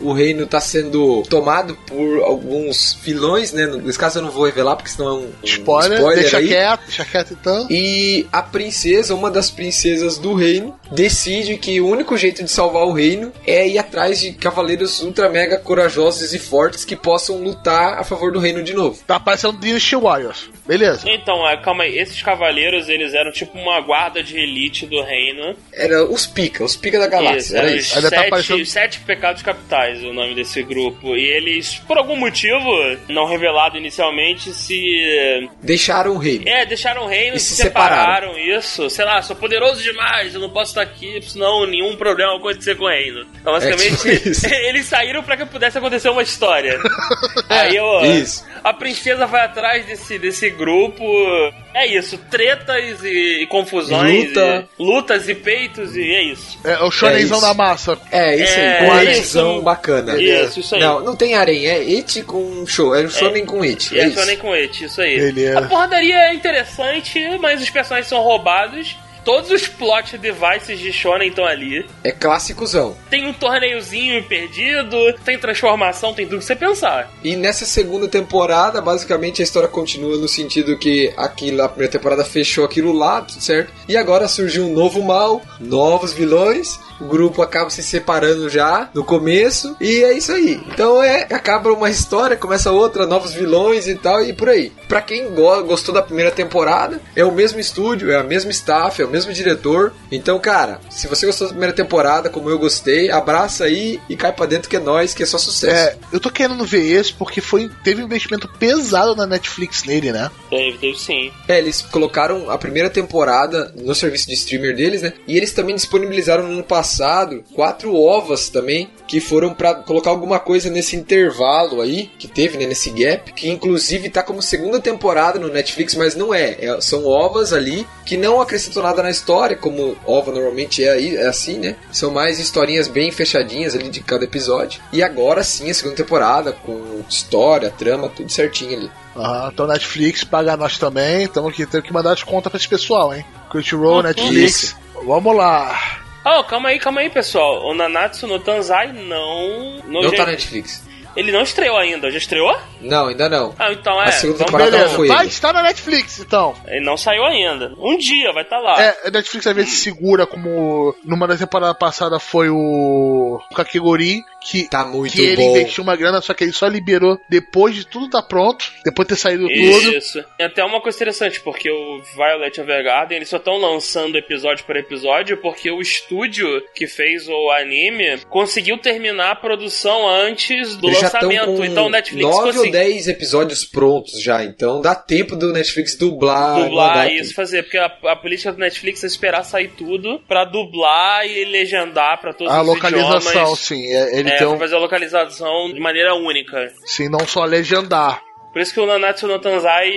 o reino tá sendo tomado por alguns vilões, né? Nesse caso eu não vou revelar, porque senão é um um Spoiler, deixa aí. quieto, deixa quieto então. E a princesa, uma das princesas do reino, decide que o único jeito de salvar o reino é ir atrás de cavaleiros ultra mega corajosos e fortes que possam lutar a favor do reino de novo. Tá parecendo Dynasty Warriors. Beleza. Então, é, calma aí, esses cavaleiros, eles eram tipo uma guarda de elite do reino. Era os pica, os pica da galáxia, Isso, era eram isso. tá sete, parecendo- sete pecados capitais, o nome desse grupo. E eles, por algum motivo, não revelado inicialmente, se Deixaram o reino. É, deixaram o reino, E se se separaram, isso. Sei lá, sou poderoso demais, eu não posso estar aqui, senão nenhum problema vai acontecer com o reino. Então, basicamente, É tipo <laughs> isso. eles saíram pra que pudesse acontecer uma história. <laughs> Aí, ó, Isso. a princesa vai atrás desse, desse grupo. É isso, tretas e, e confusões. Luta. e- lutas e peitos, e é isso. É o shonenzão É isso. da massa. É, isso É, aí, com isso. arenzão bacana. Isso, isso aí. Não, não tem harém, é it com show, é um shonen com it. É é isso. nem com it, isso aí. Beleza. A porradaria é interessante, mas os personagens são roubados. Todos os plot devices de Shonen estão ali. É clássicozão. Tem um torneiozinho perdido, tem transformação, tem tudo que você pensar. E nessa segunda temporada, basicamente a história continua no sentido que aquilo, a primeira temporada fechou aquilo lá, tudo certo? E agora surgiu um novo mal, novos vilões. O grupo acaba se separando já no começo e é isso aí. Então é acaba uma história, começa outra, novos vilões e tal e por aí. Pra quem go- gostou da primeira temporada, é o mesmo estúdio, é a mesma staff, é o mesmo diretor. Então, cara, se você gostou da primeira temporada, como eu gostei, abraça aí e cai pra dentro que é nós, que é só sucesso. É, eu tô querendo ver esse porque foi, teve um investimento pesado na Netflix nele, né? Teve, teve sim. É, eles colocaram a primeira temporada no serviço de streamer deles, né? E eles também disponibilizaram no ano passado quatro ovas também, que foram pra colocar alguma coisa nesse intervalo aí, que teve, né, nesse gap, que inclusive tá como segunda temporada no Netflix, mas não é. É- são ovas ali que não acrescentam nada na história, como ova normalmente é, aí, é assim, né? São mais historinhas bem fechadinhas ali de cada episódio. E agora sim, a segunda temporada, com história, trama, tudo certinho ali. Aham, então Netflix paga nós também. Tamo aqui, temos que mandar as contas pra esse pessoal, hein? Crunchyroll, Uhum. Netflix. Vamos lá. Oh, calma aí, calma aí, pessoal. O Nanatsu no Tanzai não. Não, Não tá na Netflix. Ele não estreou ainda. Já estreou? Não, ainda não. Ah, então é. A segunda vamos- temporada Beleza, foi vai ele. estar na Netflix então. Ele não saiu ainda. Um dia vai estar lá. É, a Netflix às vezes segura como numa da temporada passada foi o Kakegori, que, Tá muito que ele bom. investiu uma grana, só que ele só liberou depois de tudo tá pronto, depois de ter saído tudo. Isso. E até uma coisa interessante, porque o Violet Evergarden, eles só estão lançando episódio por episódio porque o estúdio que fez o anime conseguiu terminar a produção antes do Eles lançamento. com Então o Netflix 9 ou conseguiu 10 episódios prontos já, então dá tempo do Netflix dublar, dublar mandar isso, fazer, porque a, a política do Netflix é esperar sair tudo pra dublar e legendar pra todos A os localização, idiomas. sim. é- Ele É, um, fazer a localização de maneira única. sim, não só legendar. Por isso que o Nanatsu no Tanzai,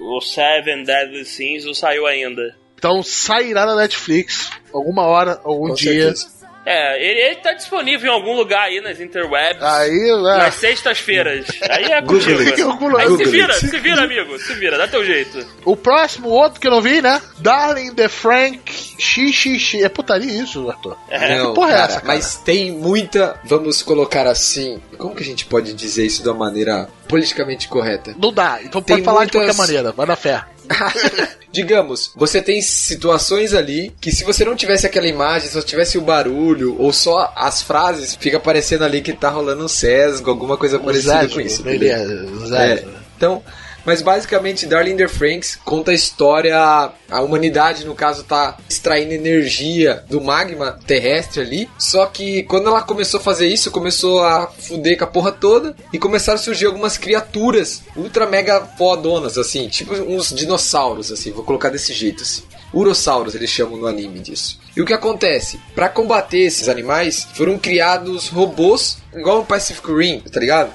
o Seven Deadly Sins, não saiu ainda. Então sairá na Netflix alguma hora, algum Com dia. certeza. É, ele, ele tá disponível em algum lugar aí nas interwebs. Aí, né? Nas sextas-feiras. Aí é contigo. Google Aí se vira, se vira, amigo. Se vira, dá teu jeito. O próximo, outro que eu não vi, né? Darling the Frank XXX. É putaria isso, Arthur? Não, que porra é cara, essa, cara? mas tem muita, vamos colocar assim, como que a gente pode dizer isso de uma maneira politicamente correta? Não dá, então Tem pode falar de muitas- qualquer maneira, vai na fé. <laughs> Digamos, você tem situações ali que se você não tivesse aquela imagem, só tivesse o barulho ou só as frases, fica parecendo ali que tá rolando um sesgo, alguma coisa parecida com isso. entendeu? beleza. É, então, mas basicamente Darling in the Franks conta a história, a humanidade no caso tá extraindo energia do magma terrestre ali, só que quando ela começou a fazer isso, começou a fuder com a porra toda e começaram a surgir algumas criaturas ultra mega fodonas assim, tipo uns dinossauros assim, vou colocar desse jeito assim. Urossauros, eles chamam no anime disso. E o que acontece? Pra combater esses animais, foram criados robôs igual no Pacific Rim, tá ligado?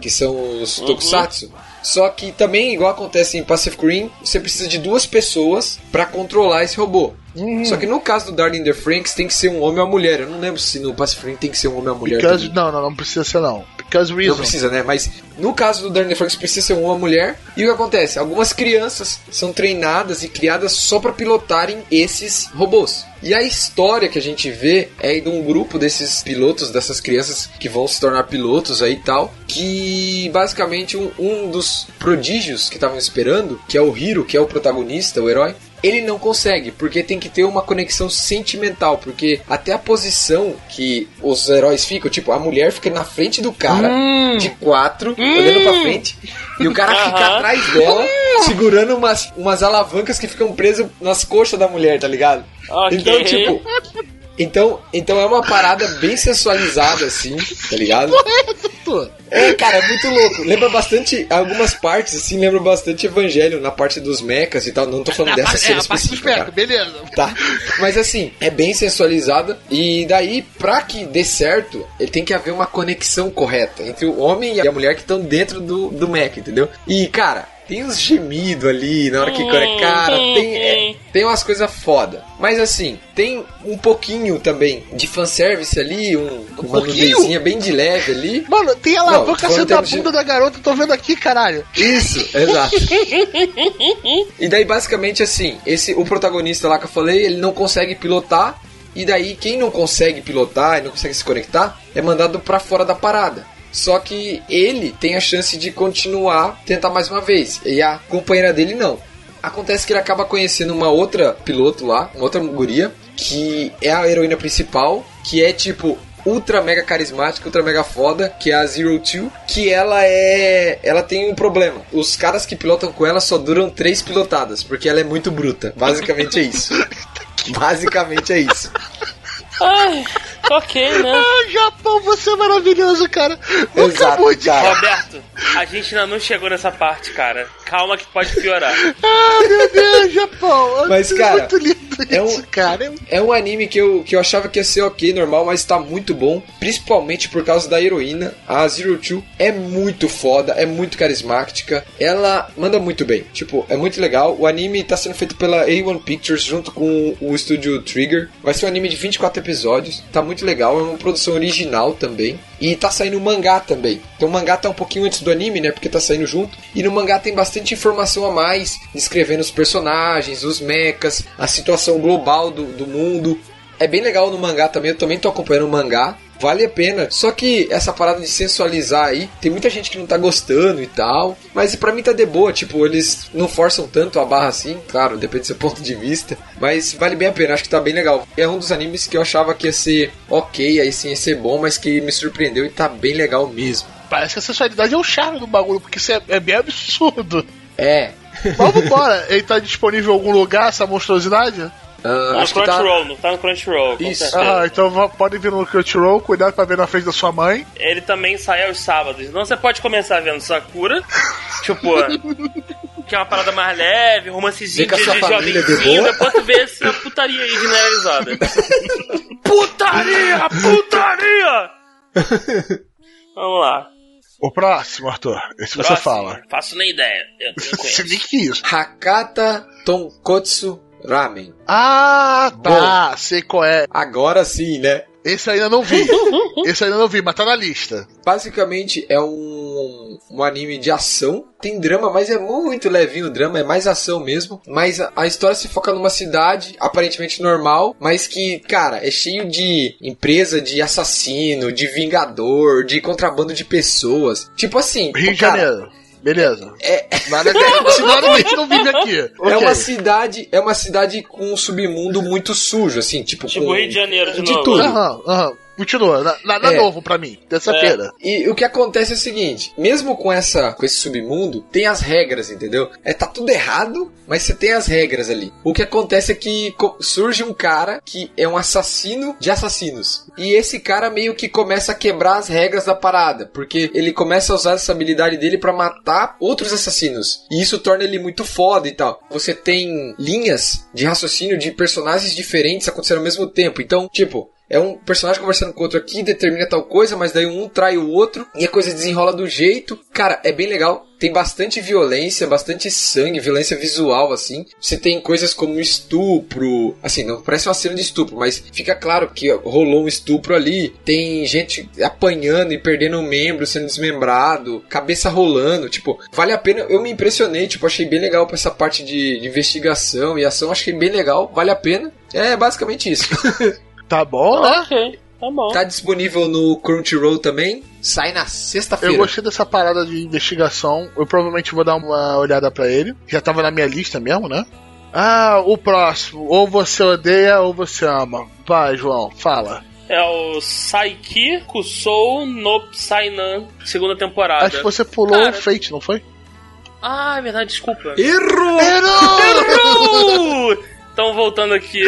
Que são os Tokusatsu. Só que também, igual acontece em Pacific Rim, você precisa de duas pessoas pra controlar esse robô. Só que no caso do Darling in the Franks tem que ser um homem ou uma mulher. Eu não lembro se no Pacific Rim tem que ser um homem ou uma mulher. Because, não, não, não precisa ser não. Because reason. Não precisa, né? Mas no caso do the Franks precisa ser um uma mulher. E o que acontece? Algumas crianças são treinadas e criadas só pra pilotarem esses robôs. E a história que a gente vê é de um grupo desses pilotos, dessas crianças que vão se tornar pilotos aí e tal, que basicamente um, um dos prodígios que estavam esperando, que é o Hiro, que é o protagonista, o herói, ele não consegue, porque tem que ter uma conexão sentimental, porque até a posição que os heróis ficam, tipo, a mulher fica na frente do cara, de quatro, olhando pra frente, e o cara fica atrás dela, segurando umas, umas alavancas que ficam presas nas coxas da mulher, tá ligado? Ok. Então, tipo. Então, então é uma parada bem sensualizada, assim, tá ligado? É, cara, é muito louco. Lembra bastante, algumas partes, assim, lembra bastante Evangelho na parte dos mechas e tal. Não tô falando Na dessa cena é, específica, cara. pecas, beleza. Tá. Mas assim, é bem sensualizada. E daí, pra que dê certo, ele tem que haver uma conexão correta entre o homem e a mulher que estão dentro do, do mecha, entendeu? E, cara, tem uns gemidos ali na hora que conecta. Cara, tem, é, <laughs> tem umas coisas foda. Mas assim, tem um pouquinho também de fanservice ali, um, uma pouquinho? nuvenzinha bem de leve ali. Mano, tem a alavanca sendo a termos de- bunda da garota, tô vendo aqui, caralho. Isso, <laughs> exato. <laughs> e daí, basicamente, assim, esse o protagonista lá que eu falei, ele não consegue pilotar. E daí, quem não consegue pilotar e não consegue se conectar, é mandado pra fora da parada. Só que ele tem a chance de continuar, tentar mais uma vez. E a companheira dele não. Acontece que ele acaba conhecendo uma outra piloto lá, uma outra guria, que é a heroína principal, que é tipo ultra mega carismática, ultra mega foda, que é a Zero Two, que ela é. Ela tem um problema. Os caras que pilotam com ela só duram três pilotadas, porque ela é muito bruta. Basicamente é isso. <laughs> Basicamente é isso. Ai, <laughs> ok, né? Ah, Japão, você é maravilhoso, cara. Nunca Exato, mude. cara. Roberto, a gente ainda não chegou nessa parte, cara. Calma que pode piorar. <laughs> Ah, meu Deus, Japão. Mas, É cara, muito lindo é um- isso, cara. É um anime que eu, que eu achava que ia ser ok, normal, mas tá muito bom. Principalmente por causa da heroína. A Zero Two é muito foda, é muito carismática. Ela manda muito bem. Tipo, é muito legal. O anime tá sendo feito pela A1 Pictures junto com o estúdio Trigger. Vai ser um anime de 24 episódios. Tá muito legal. É uma produção original também. E tá saindo mangá também. Então o mangá tá um pouquinho antes do anime, né? Porque tá saindo junto. E no mangá tem bastante informação a mais, descrevendo os personagens, os mechas, a situação global do, do mundo. É bem legal no mangá também, eu também tô acompanhando o mangá. Vale a pena. Só que essa parada de sensualizar aí, tem muita gente que não tá gostando e tal. Mas pra mim tá de boa, tipo, eles não forçam tanto a barra assim, claro, depende do seu <laughs> ponto de vista. Mas vale bem a pena, acho que tá bem legal. É um dos animes que eu achava que ia ser ok, aí sim ia ser bom, mas que me surpreendeu e tá bem legal mesmo. Parece que a sensualidade é o charme do bagulho, porque isso é, é bem absurdo. É. <laughs> Mas vambora. Ele tá disponível em algum lugar, essa monstruosidade? Ah, No tá. Crunchyroll, não tá no Crunchyroll, Isso. Ah, então podem vir no Crunchyroll, cuidado pra ver na frente da sua mãe. Ele também sai aos sábados. Então você pode começar vendo Sakura, <laughs> tipo, que é uma parada mais leve, romancezinho de, de jovenzinho, depois tu vê essa putaria aí generalizada. <laughs> putaria! Putaria! Vamos lá. O próximo, Arthur. Esse você Próximo. fala. Faço nem ideia. Eu, eu <laughs> Você conheço. nem que isso. Hakata Tonkotsu Ramen. Ah, tá. Sei qual é. Agora sim, né? Esse ainda não vi. <laughs> Esse ainda não vi, mas tá na lista. Basicamente é um, um anime de ação. Tem drama, mas é muito levinho o drama, é mais ação mesmo. Mas a, a história se foca numa cidade aparentemente normal, mas que, cara, é cheio de empresa de assassino, de vingador, de contrabando de pessoas. Tipo assim, Rio de Janeiro. Beleza. É, Nada que <laughs> nada gente não vive aqui. é Ok. uma cidade, é uma cidade com um submundo muito sujo, assim, tipo, Tipo com, Rio de Janeiro de de novo. tudo. Aham, aham. Continua, na- nada É. novo pra mim, terça-feira. E o que acontece é o seguinte, mesmo com essa com esse submundo, tem as regras, entendeu? É tá tudo errado, mas você tem as regras ali. O que acontece é que surge um cara que é um assassino de assassinos. E esse cara meio que começa a quebrar as regras da parada, porque ele começa a usar essa habilidade dele pra matar outros assassinos. E isso torna ele muito foda e tal. Você tem linhas de raciocínio de personagens diferentes acontecendo ao mesmo tempo. Então, tipo, é um personagem conversando com outro aqui, determina tal coisa, mas daí um trai o outro e a coisa desenrola do jeito. Cara, é bem legal. Tem bastante violência, bastante sangue, violência visual, assim. Você tem coisas como estupro. Assim, não parece uma cena de estupro, mas fica claro que rolou um estupro ali. Tem gente apanhando e perdendo um membro, sendo desmembrado, cabeça rolando. Tipo, vale a pena. Eu me impressionei, tipo, achei bem legal pra essa parte de, de investigação e ação. Achei bem legal, vale a pena. É basicamente isso. <laughs> Tá bom, né? Ok, tá bom. Tá disponível no Crunchyroll também. Sai na Eu sexta-feira. gostei dessa parada de investigação. Eu provavelmente vou dar uma olhada pra ele. Já tava na minha lista mesmo, né? Ah, o próximo. Ou você odeia ou você ama. Vai, João, fala. É o Saiki Kusou no Psynan, segunda temporada. Acho que você pulou Cara. o Fate, não foi? Ah, é verdade, desculpa. Errou! Errou! <laughs> Então, voltando aqui.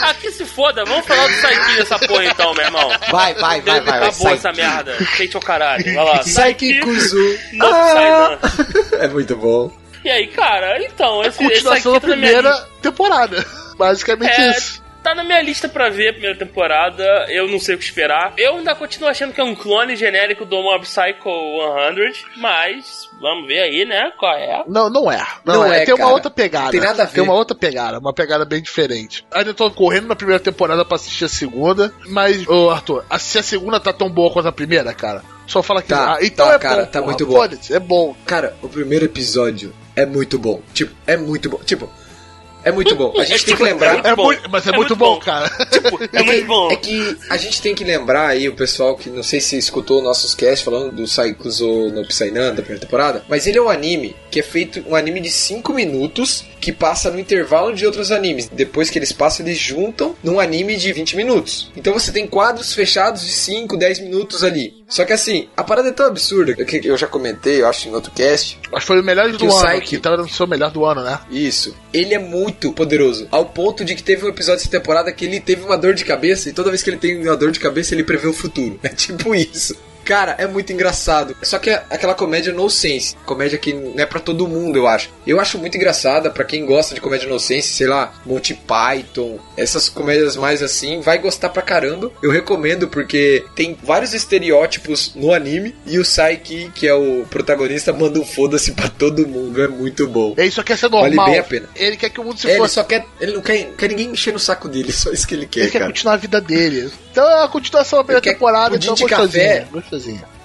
Aqui se foda, vamos falar do Saiki nessa porra então, meu irmão. Vai, vai, vai, vai. Acabou essa merda. Feito ao caralho. Vai lá. <laughs> Saiki Kuzu. no Ah! <laughs> É muito bom. E aí, cara, então, esse, esse Continuação aqui da minha primeira temporada. Basicamente É, isso. Tá na minha lista pra ver a primeira temporada, eu não sei o que esperar. Eu ainda continuo achando que é um clone genérico do Mob Psycho 100, mas vamos ver aí, né, qual é. Não, não é. Não, Não é. é, Tem uma cara. outra pegada. Tem nada a ver. Tem uma outra pegada, uma pegada bem diferente. Ainda tô correndo na primeira temporada pra assistir a segunda, mas, ô Arthur, a- se a segunda tá tão boa quanto a primeira, cara, só fala que Tá, ah, então tá, é cara, bom. tá porra, muito bom. É bom. Cara, o primeiro episódio é muito bom. Tipo, é muito bom. Tipo, é muito bom. A gente tem que lembrar. É bom. muito, mas é, É muito, muito bom, bom. cara. <laughs> É muito bom. É que a gente tem que lembrar aí, o pessoal que não sei se escutou nossos casts falando do Saikuzo no Psynan da primeira temporada, mas ele é um anime que é feito um anime de 5 minutos que passa no intervalo de outros animes. Depois que eles passam, eles juntam num anime de 20 minutos. Então você tem quadros fechados de 5, 10 minutos ali. Só que assim, a parada é tão absurda que eu já comentei, eu acho, em outro cast, Acho que foi o melhor do Que ano, Psyche- que tava no seu melhor do ano, né? Isso. Ele é muito poderoso. Ao ponto de que teve um episódio dessa temporada que ele teve uma dor de cabeça e toda vez que ele tem uma dor de cabeça ele prevê o futuro. <laughs> É tipo isso. Cara, é muito engraçado. Só que é aquela comédia no sense. Comédia que não é pra todo mundo, eu acho. Eu acho muito engraçada pra quem gosta de comédia no sense, sei lá, Monty Python, essas comédias mais assim, vai gostar pra caramba. Eu recomendo porque tem vários estereótipos no anime e o Saiki, que é o protagonista, manda um foda-se pra todo mundo. É muito bom. Ele só quer ser Vale normal. bem a pena. Ele quer que o mundo se É, ele fosse. só quer. Ele não quer, quer ninguém encher no saco dele, <laughs> só isso que ele quer, Ele quer cara. continuar a vida dele. Então é a continuação da primeira Ele quer temporada, pudim então de café.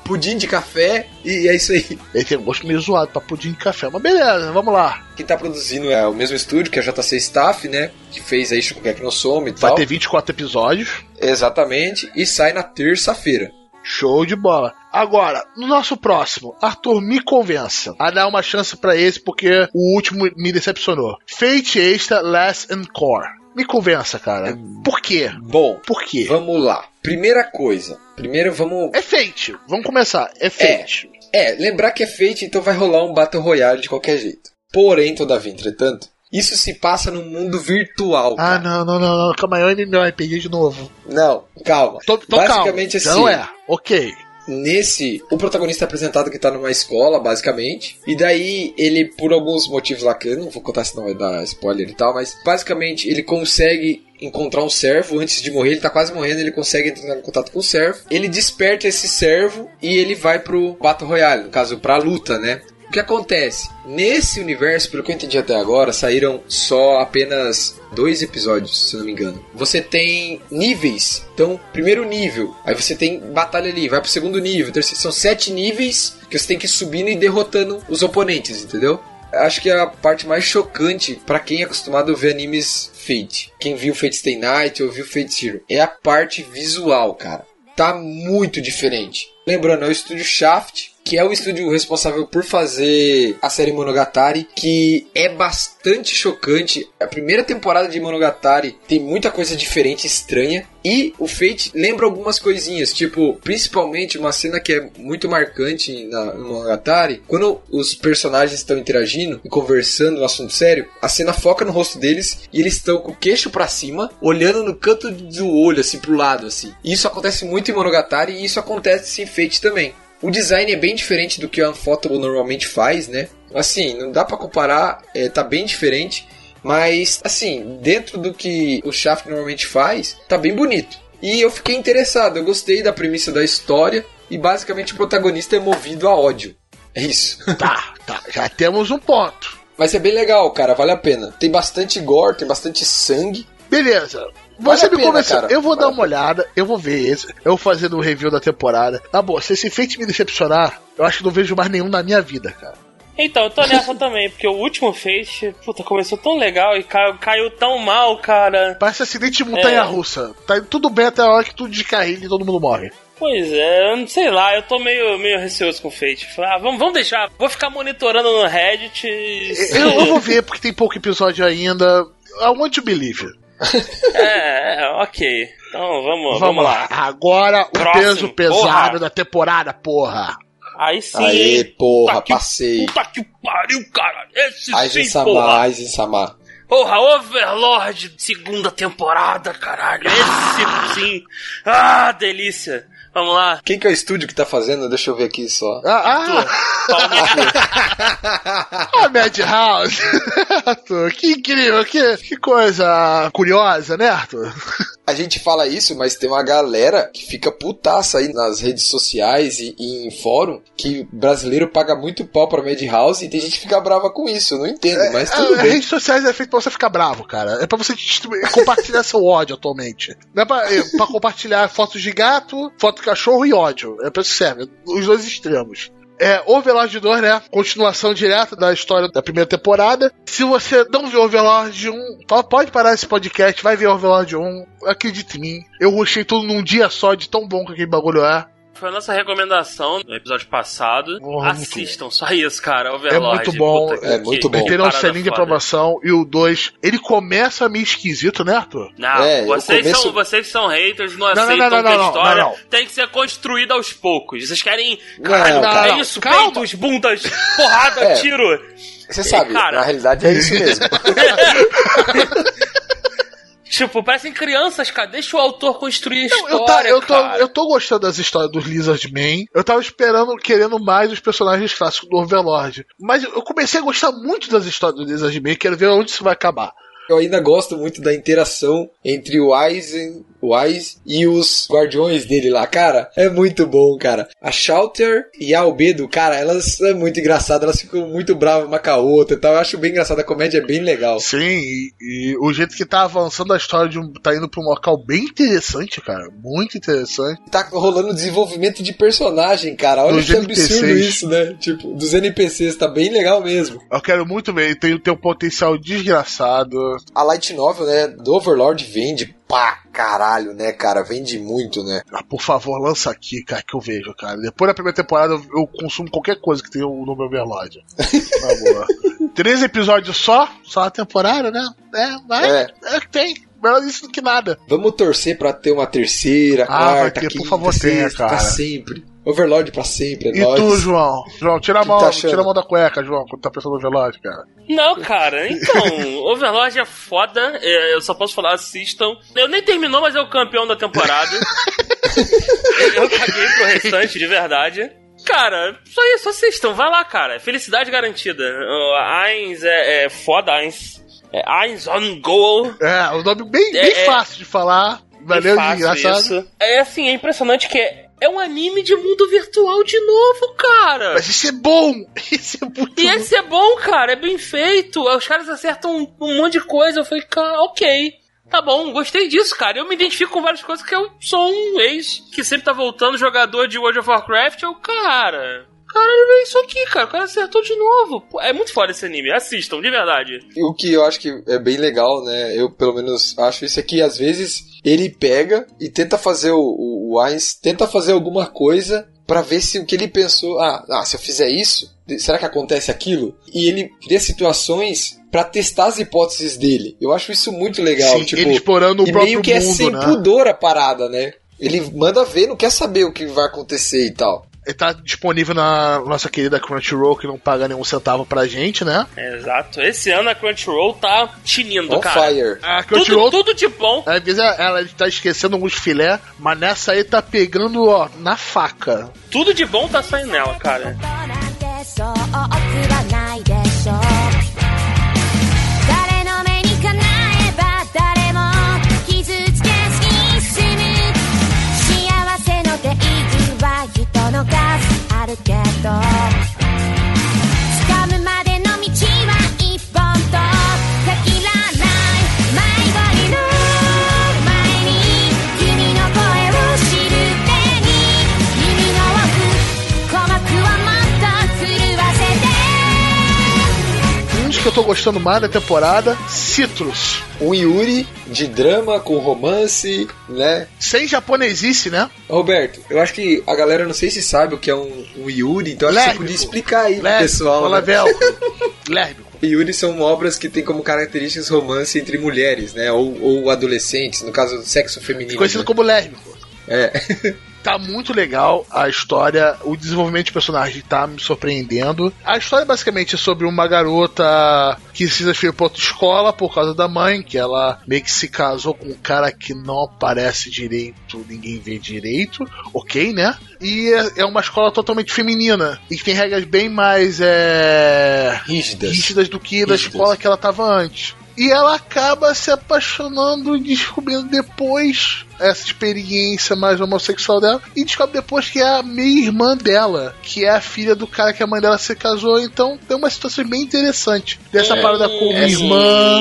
Pudim de café e é isso aí. Ele tem um gosto meio zoado pra pudim de café, mas beleza, vamos lá. Quem tá produzindo é o mesmo estúdio, que é a JC Staff, né? Que fez aí Shokugeki no Soma e Vai tal. ter 24 episódios. Exatamente. E sai na terça-feira. Show de bola. Agora, no nosso próximo, Arthur, me convença a dar uma chance pra esse, porque o último me decepcionou. Fate Extra Less and Core. Me convença, cara. Por quê? Bom, Por quê? vamos lá. Primeira coisa. Primeiro vamos. É Fate. Vamos começar. É Fate. É, lembrar que é Fate, então vai rolar um Battle Royale de qualquer jeito. Porém, todavia, entretanto, isso se passa no mundo virtual. Ah, cara. não, não, não, não. Calma aí, eu MMORPG de novo. Não, calma. Tô, tô Basicamente. Já assim. não é. Ok. Nesse, o protagonista é apresentado que tá numa escola, basicamente. E daí, ele, por alguns motivos lá que eu não vou contar senão vai dar spoiler e tal, mas basicamente ele consegue encontrar um servo antes de morrer, ele tá quase morrendo, ele consegue entrar em contato com o servo. Ele desperta esse servo e ele vai pro Battle Royale, no caso, pra luta, né? O que acontece? Nesse universo, pelo que eu entendi até agora, saíram só apenas dois episódios, se não me engano. Você tem níveis. Então, primeiro nível, aí você tem batalha ali, vai pro segundo nível, terceiro, são sete níveis que você tem que ir subindo e derrotando os oponentes, entendeu? Acho que é a parte mais chocante pra quem é acostumado a ver animes Fate. Quem viu Fate Stay Night ou viu Fate Zero. É a parte visual, cara. Tá muito diferente. Lembrando, é o estúdio Shaft, que é o estúdio responsável por fazer a série Monogatari, que é bastante chocante. A primeira temporada de Monogatari tem muita coisa diferente, estranha. E o Fate lembra algumas coisinhas, tipo, principalmente uma cena que é muito marcante na, no Monogatari, quando os personagens estão interagindo e conversando no assunto sério, a cena foca no rosto deles e eles estão com o queixo para cima, olhando no canto do olho, assim, pro lado, assim. Isso acontece muito em Monogatari e isso acontece em Fate também. O design é bem diferente do que a Unfotable normalmente faz, né? Assim, não dá para comparar, é, tá bem diferente. Mas, assim, dentro do que o Shaft normalmente faz, tá bem bonito. E eu fiquei interessado, eu gostei da premissa da história. E basicamente o protagonista é movido a ódio. É isso. <laughs> Tá, tá, já temos um ponto. Mas é bem legal, cara, vale a pena. Tem bastante gore, tem bastante sangue. Beleza. Vale Você me pena, convenceu. cara. Eu vou Vale dar uma olhada, eu vou ver esse. Eu vou fazer um review da temporada. Na boa, se esse feito me decepcionar, eu acho que não vejo mais nenhum na minha vida, cara. Então, eu tô nessa também, porque o último Fate, puta, começou tão legal e caiu, caiu tão mal, cara. Parece acidente de montanha É. russa. Tá indo tudo bem até a hora que tudo descarrilha e todo mundo morre. Pois é, eu não sei lá, eu tô meio, meio receoso com o Fate. Ah, vamos, vamos deixar, vou ficar monitorando no Reddit. e- Eu, eu vou ver porque tem pouco episódio ainda. I want to believe. É, é, ok. Então vamos, vamos, lá. Agora o Próximo, peso pesado porra. da temporada, porra. Aí sim. Aê, porra, Puta que- passei. Puta que pariu, cara. Esse Aizen sim, porra. Sama, Aizen Sama. Porra, Overlord, segunda temporada, caralho. Esse sim. Ah, delícia. Vamos lá. Quem que é o estúdio que tá fazendo? Deixa eu ver aqui só. Ah, no cu. ah, <laughs> ah Madhouse. <laughs> Arthur, que incrível, que, que coisa curiosa, né, Arthur? A gente fala isso, mas tem uma galera que fica putaça aí nas redes sociais e, e em fórum que brasileiro paga muito pau pra Madhouse e tem gente que fica brava com isso. Eu não entendo, mas tudo Ah, bem. redes sociais é feito pra você ficar bravo, cara. É pra você compartilhar seu ódio atualmente. Não é pra, é pra compartilhar fotos de gato, foto de cachorro e ódio. É pra isso que serve. Os dois extremos. É, Overlord 2, né? Continuação direta da história da primeira temporada. Se você não viu Overlord 1, pa- pode parar esse podcast, vai ver Overlord 1. Acredite em mim. Eu rushei tudo num dia só de tão bom que aquele bagulho é. Foi a nossa recomendação no episódio passado. Muito Assistam, só isso, cara. Overlord. muito bom, Puta que- é muito que bom. Terão um parada selinho de aprovação. E o 2, ele começa meio esquisito, né, Arthur? Não, É, vocês, começo- são, vocês são haters, não, Não, aceitam não, não, que a história não, não. tem que ser construída aos poucos. Vocês querem. Não, Caralho, não, é não. isso, Calma. peitos, bundas, porrada, <laughs> É. tiro. Você sabe, Cara. na realidade é isso mesmo. <laughs> <laughs> Tipo, parecem crianças, cara. Deixa o autor construir a Eu, eu, tá- história, eu, tô, eu tô gostando das histórias dos Lizard Man. Eu tava esperando, querendo mais os personagens clássicos do Overlord. Mas eu comecei a gostar muito das histórias do Lizard Man. Quero ver onde isso vai acabar. Eu ainda gosto muito da interação entre o Aizen, o Aiz e os guardiões dele lá. Cara, é muito bom, cara. A Shouter e a Albedo, cara, elas é muito engraçadas. Elas ficam muito bravas uma com a outra e tal. Eu acho bem engraçado. A comédia é bem legal. Sim, e, e o jeito que tá avançando a história de um, tá indo pra um local bem interessante, cara. Muito interessante. Tá rolando desenvolvimento de personagem, cara. Olha Dos que absurdo NPCs. isso, né? Tipo, dos NPCs, tá bem legal mesmo. Eu quero muito ver. Tem, tem um potencial desgraçado. A Light Novel, né, do Overlord vende pra caralho, né, cara? Vende muito, né? Ah, por favor, lança aqui, cara, que eu vejo, cara. Depois da primeira temporada eu, consumo qualquer coisa que tenha o nome Overlord. <laughs> Por favor. Três episódios só? Só a temporada, né? É, vai. É. É, que tem. Melhor isso do que nada. Vamos torcer pra ter uma terceira, Ah, vai quarta, ter, por quinta, favor, tenha, sexta, pra cara. sempre. Overlord pra sempre, é E nóis. tu, João? João, tira a Que mão, tá tira a mão da cueca, João, quando tá pensando no Overlord, cara. Não, cara, então, <laughs> Overlord é foda, é, eu só posso falar, assistam. Eu nem terminou, mas é o campeão da temporada. <laughs> eu caguei pro restante, de verdade. Cara, só isso, assistam, vai lá, cara. Felicidade garantida. O Ainz é, é foda, Ainz. É Ainz on goal. É, o nome bem, É, bem é. fácil de falar. Valeu, É engraçado. isso. É assim, é impressionante que é, um anime de mundo virtual de novo, cara. Mas isso é bom! <laughs> Isso é muito E bom. esse é bom, cara, é bem feito. Os caras acertam um, um monte de coisa. Eu falei, cara, ok. Tá bom, gostei disso, cara. Eu me identifico com várias coisas que eu sou um ex que sempre tá voltando, jogador de World of Warcraft. Eu, cara. Caralho, é isso aqui, cara. O cara acertou de novo. Pô, É muito foda esse anime. Assistam, de verdade. O que eu acho que é bem legal, né? Eu, pelo menos, acho isso aqui. Às vezes, ele pega e tenta fazer o, o, o Ainz tenta fazer alguma coisa pra ver se o que ele pensou, ah, ah, se eu fizer isso, será que acontece aquilo? E ele cria situações pra testar as hipóteses dele. Eu acho isso muito legal, Sim, tipo, ele explorando o e próprio meio que é mundo, sem né? pudor a parada, né? Ele manda ver, não quer saber o que vai acontecer e tal. Ele tá disponível na nossa querida Crunchyroll, que não paga nenhum centavo pra gente, né? Exato. Esse ano a Crunchyroll tá tinindo, On cara. fire. A Tudo, Crunchyroll, tudo de bom. às vezes ela tá esquecendo alguns filé, mas nessa aí tá pegando, ó, na faca. Tudo de bom tá saindo nela, cara. るけど掴むまでの道は一本と限らない迷子にの前に君の声を知る手に耳の奥鼓膜はもっと震わせて Um dos que eu tô gostando mais da temporada, Citrus. Um Yuri de drama com romance, né? Sem japonesice, né? Roberto, eu acho que a galera não sei se sabe o que é um, um Yuri, então acho que você podia explicar aí pro Lérbico, pessoal. bola Né? <laughs> Lérbico. Yuri são obras que têm como características romance entre mulheres, né? Ou, ou adolescentes, no caso, sexo feminino. Conhecido né? como lérbico. É. <laughs> Tá muito legal a história, o desenvolvimento de personagem tá me surpreendendo. A história é basicamente sobre uma garota que se transferiu pra outra escola por causa da mãe, que ela meio que se casou com um cara que não aparece direito, ninguém vê direito, ok, né? E é- é uma escola totalmente feminina e que tem regras bem mais é, Rígidas. rígidas do que da Rígidas. escola que ela tava antes. E ela acaba se apaixonando e descobrindo depois essa experiência mais homossexual dela. E descobre depois que é a meia-irmã dela, que é a filha do cara que a mãe dela se casou. Então tem uma situação bem interessante. Dessa parada com é irmã.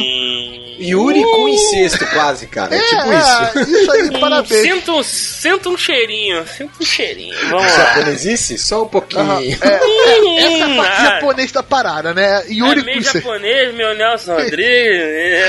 Yuri com incesto, quase, cara. É, tipo isso. é, <laughs> isso aí, parabéns. Sinto, um- sinto um cheirinho. Sinto um cheirinho. Vamos lá. Japonesice? Só um pouquinho. Aham, é, é, essa é a parte Ah. japonês da parada, né? Yuri é meio com japonês, meu Nelson <laughs> Rodrigues.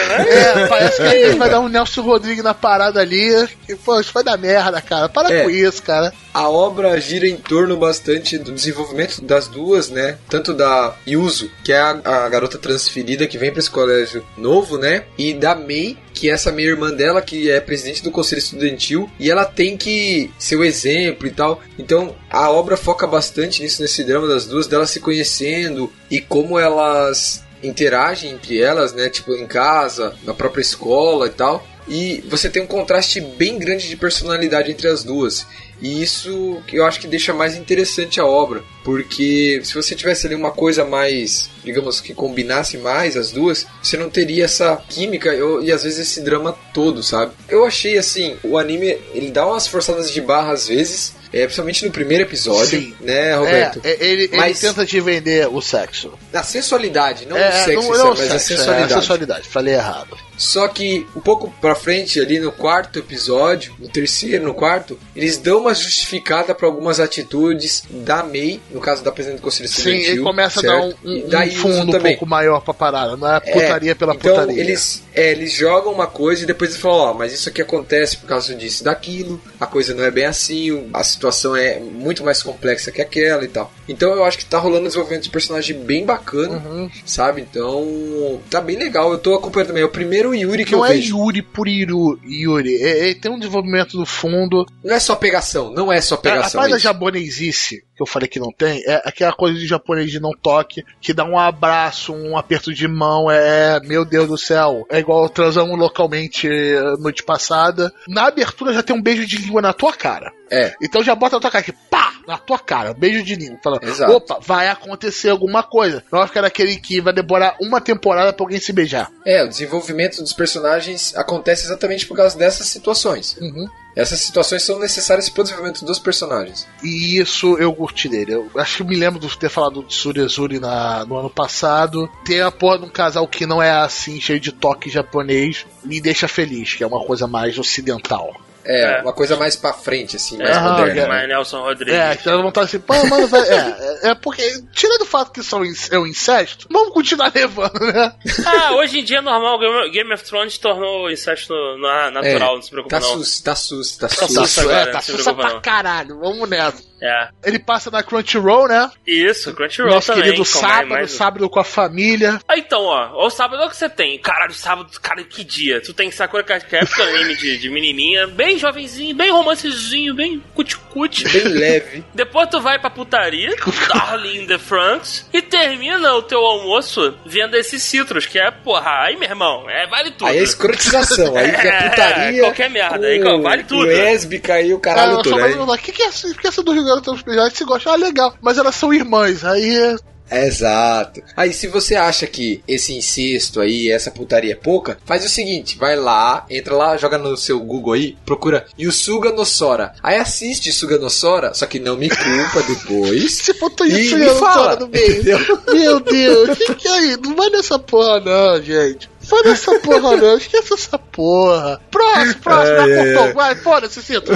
né? É, parece que a gente vai dar um Nelson Rodrigues na parada ali. Pô, isso vai dar merda, cara. Para É. com isso, cara. A obra gira em torno bastante do desenvolvimento das duas, né? Tanto da Yuzu, que é a, a garota transferida que vem para esse colégio novo, né? E da Mei, que é essa minha irmã dela, que é presidente do conselho estudantil, e ela tem que ser o exemplo e tal. Então a obra foca bastante nisso, nesse drama das duas, delas se conhecendo e como elas interagem entre elas, né? Tipo, em casa, na própria escola e tal. E você tem um contraste bem grande de personalidade entre as duas. E isso que eu acho que deixa mais interessante a obra. Porque se você tivesse ali uma coisa mais, digamos, que combinasse mais as duas, você não teria essa química e às vezes esse drama todo, sabe? Eu achei assim, o anime, ele dá umas forçadas de barra às vezes, é, principalmente no primeiro episódio, Sim. né, Roberto? É, é, ele, ele Mas- tenta te vender o sexo. A sensualidade, não é, o sexo, não, não o mas a sexo, é sensualidade. a sensualidade. Falei errado. Só que um pouco pra frente, ali no quarto episódio, no terceiro, no quarto, eles dão uma justificada pra algumas atitudes da May, no caso da presidente do Conselho Sim, Estudantil. ele começa a certo? dar um, um- um fundo um pouco maior pra parada. Não é É, putaria pela então, putaria. Eles, é, eles jogam uma coisa e depois eles falam, ó, mas isso aqui acontece por causa disso e daquilo, a coisa não é bem assim, a situação é muito mais complexa que aquela e tal. Então eu acho que tá rolando um desenvolvimento de personagem bem bacana, Uhum. sabe? Então, tá bem legal. Eu tô acompanhando também. É o primeiro Yuri que Não eu é vejo. Yuri por Iru, Yuri. É- Ele tem um desenvolvimento no fundo. Não é só pegação, não é só A, a pegação. parte da isso. japonesice, que eu falei que não tem, é aquela coisa de japonês de não toque, que dá um abraço, um aperto de mão, é, meu Deus do céu. É igual transamos localmente eh, noite passada. Na abertura já tem um beijo de língua na tua cara. É. Então já bota na tua cara aqui, pá, na tua cara, beijo de língua. Falando, Exato. opa, vai acontecer alguma coisa. Não vai ficar daquele que vai demorar uma temporada pra alguém se beijar. É, o desenvolvimento dos personagens acontece exatamente por causa dessas situações. Uhum. Essas situações são necessárias para o desenvolvimento dos personagens. E isso eu curti dele. Eu acho que me lembro de ter falado de Surezuri na, no ano passado. Ter a porra de um casal que não é assim, cheio de toque japonês, me deixa feliz, que é uma coisa mais ocidental. É, É. uma coisa mais pra frente, assim, mais É, moderna. é. mais Nelson Rodrigues. É, que elas vão estar assim, pô, mano, vai, é, é, é porque, tirando o fato que são inc- é um incesto, vamos continuar <laughs> levando, né? Ah, hoje em dia é normal. Game- Game of Thrones tornou o incesto na- natural, É, não se preocupa Tá não. sus, tá sus, tá Tá sus. sus. agora, é, tá preocupa pra não. caralho, vamos nessa. É. Ele passa na Crunchyroll, né? Isso, Crunchyroll Nosso também. querido sábado, mais- sábado com a família. Ah, então, ó, o sábado é o que você tem. Caralho, sábado, cara, que dia. Tu tem Sakura Card Captor, anime de, de menininha, bem jovenzinho, bem romancezinho, bem cuticute. Bem leve. <laughs> Depois tu vai pra putaria, Darling in the Franks, e termina o teu almoço vendo esses citros, que é, porra, aí, meu irmão, é, vale tudo. Aí é escrotização, aí que <laughs> é putaria. qualquer merda, aí com vale tudo. Lésbica e o caralho Ah, todo. Aí, o que, que é essa, que essa do Rio Grande do Sul? Você gosta? Ah, legal. Mas elas são irmãs. Aí Exato. Aí, se você acha que esse incesto aí, essa putaria é pouca, faz o seguinte: vai lá, entra lá, joga no seu Google aí, procura Yusuga no Sora. Aí assiste Suga no Sora, só que não me culpa <laughs> depois. Você botou isso aí fala, no meio. entendeu? Meu Deus, fique aí. Não vai nessa porra, não, gente. Vai nessa porra, não. Esqueça essa porra. Próximo, próximo. Ai, cortou. ai. Vai, foda-se, Cito.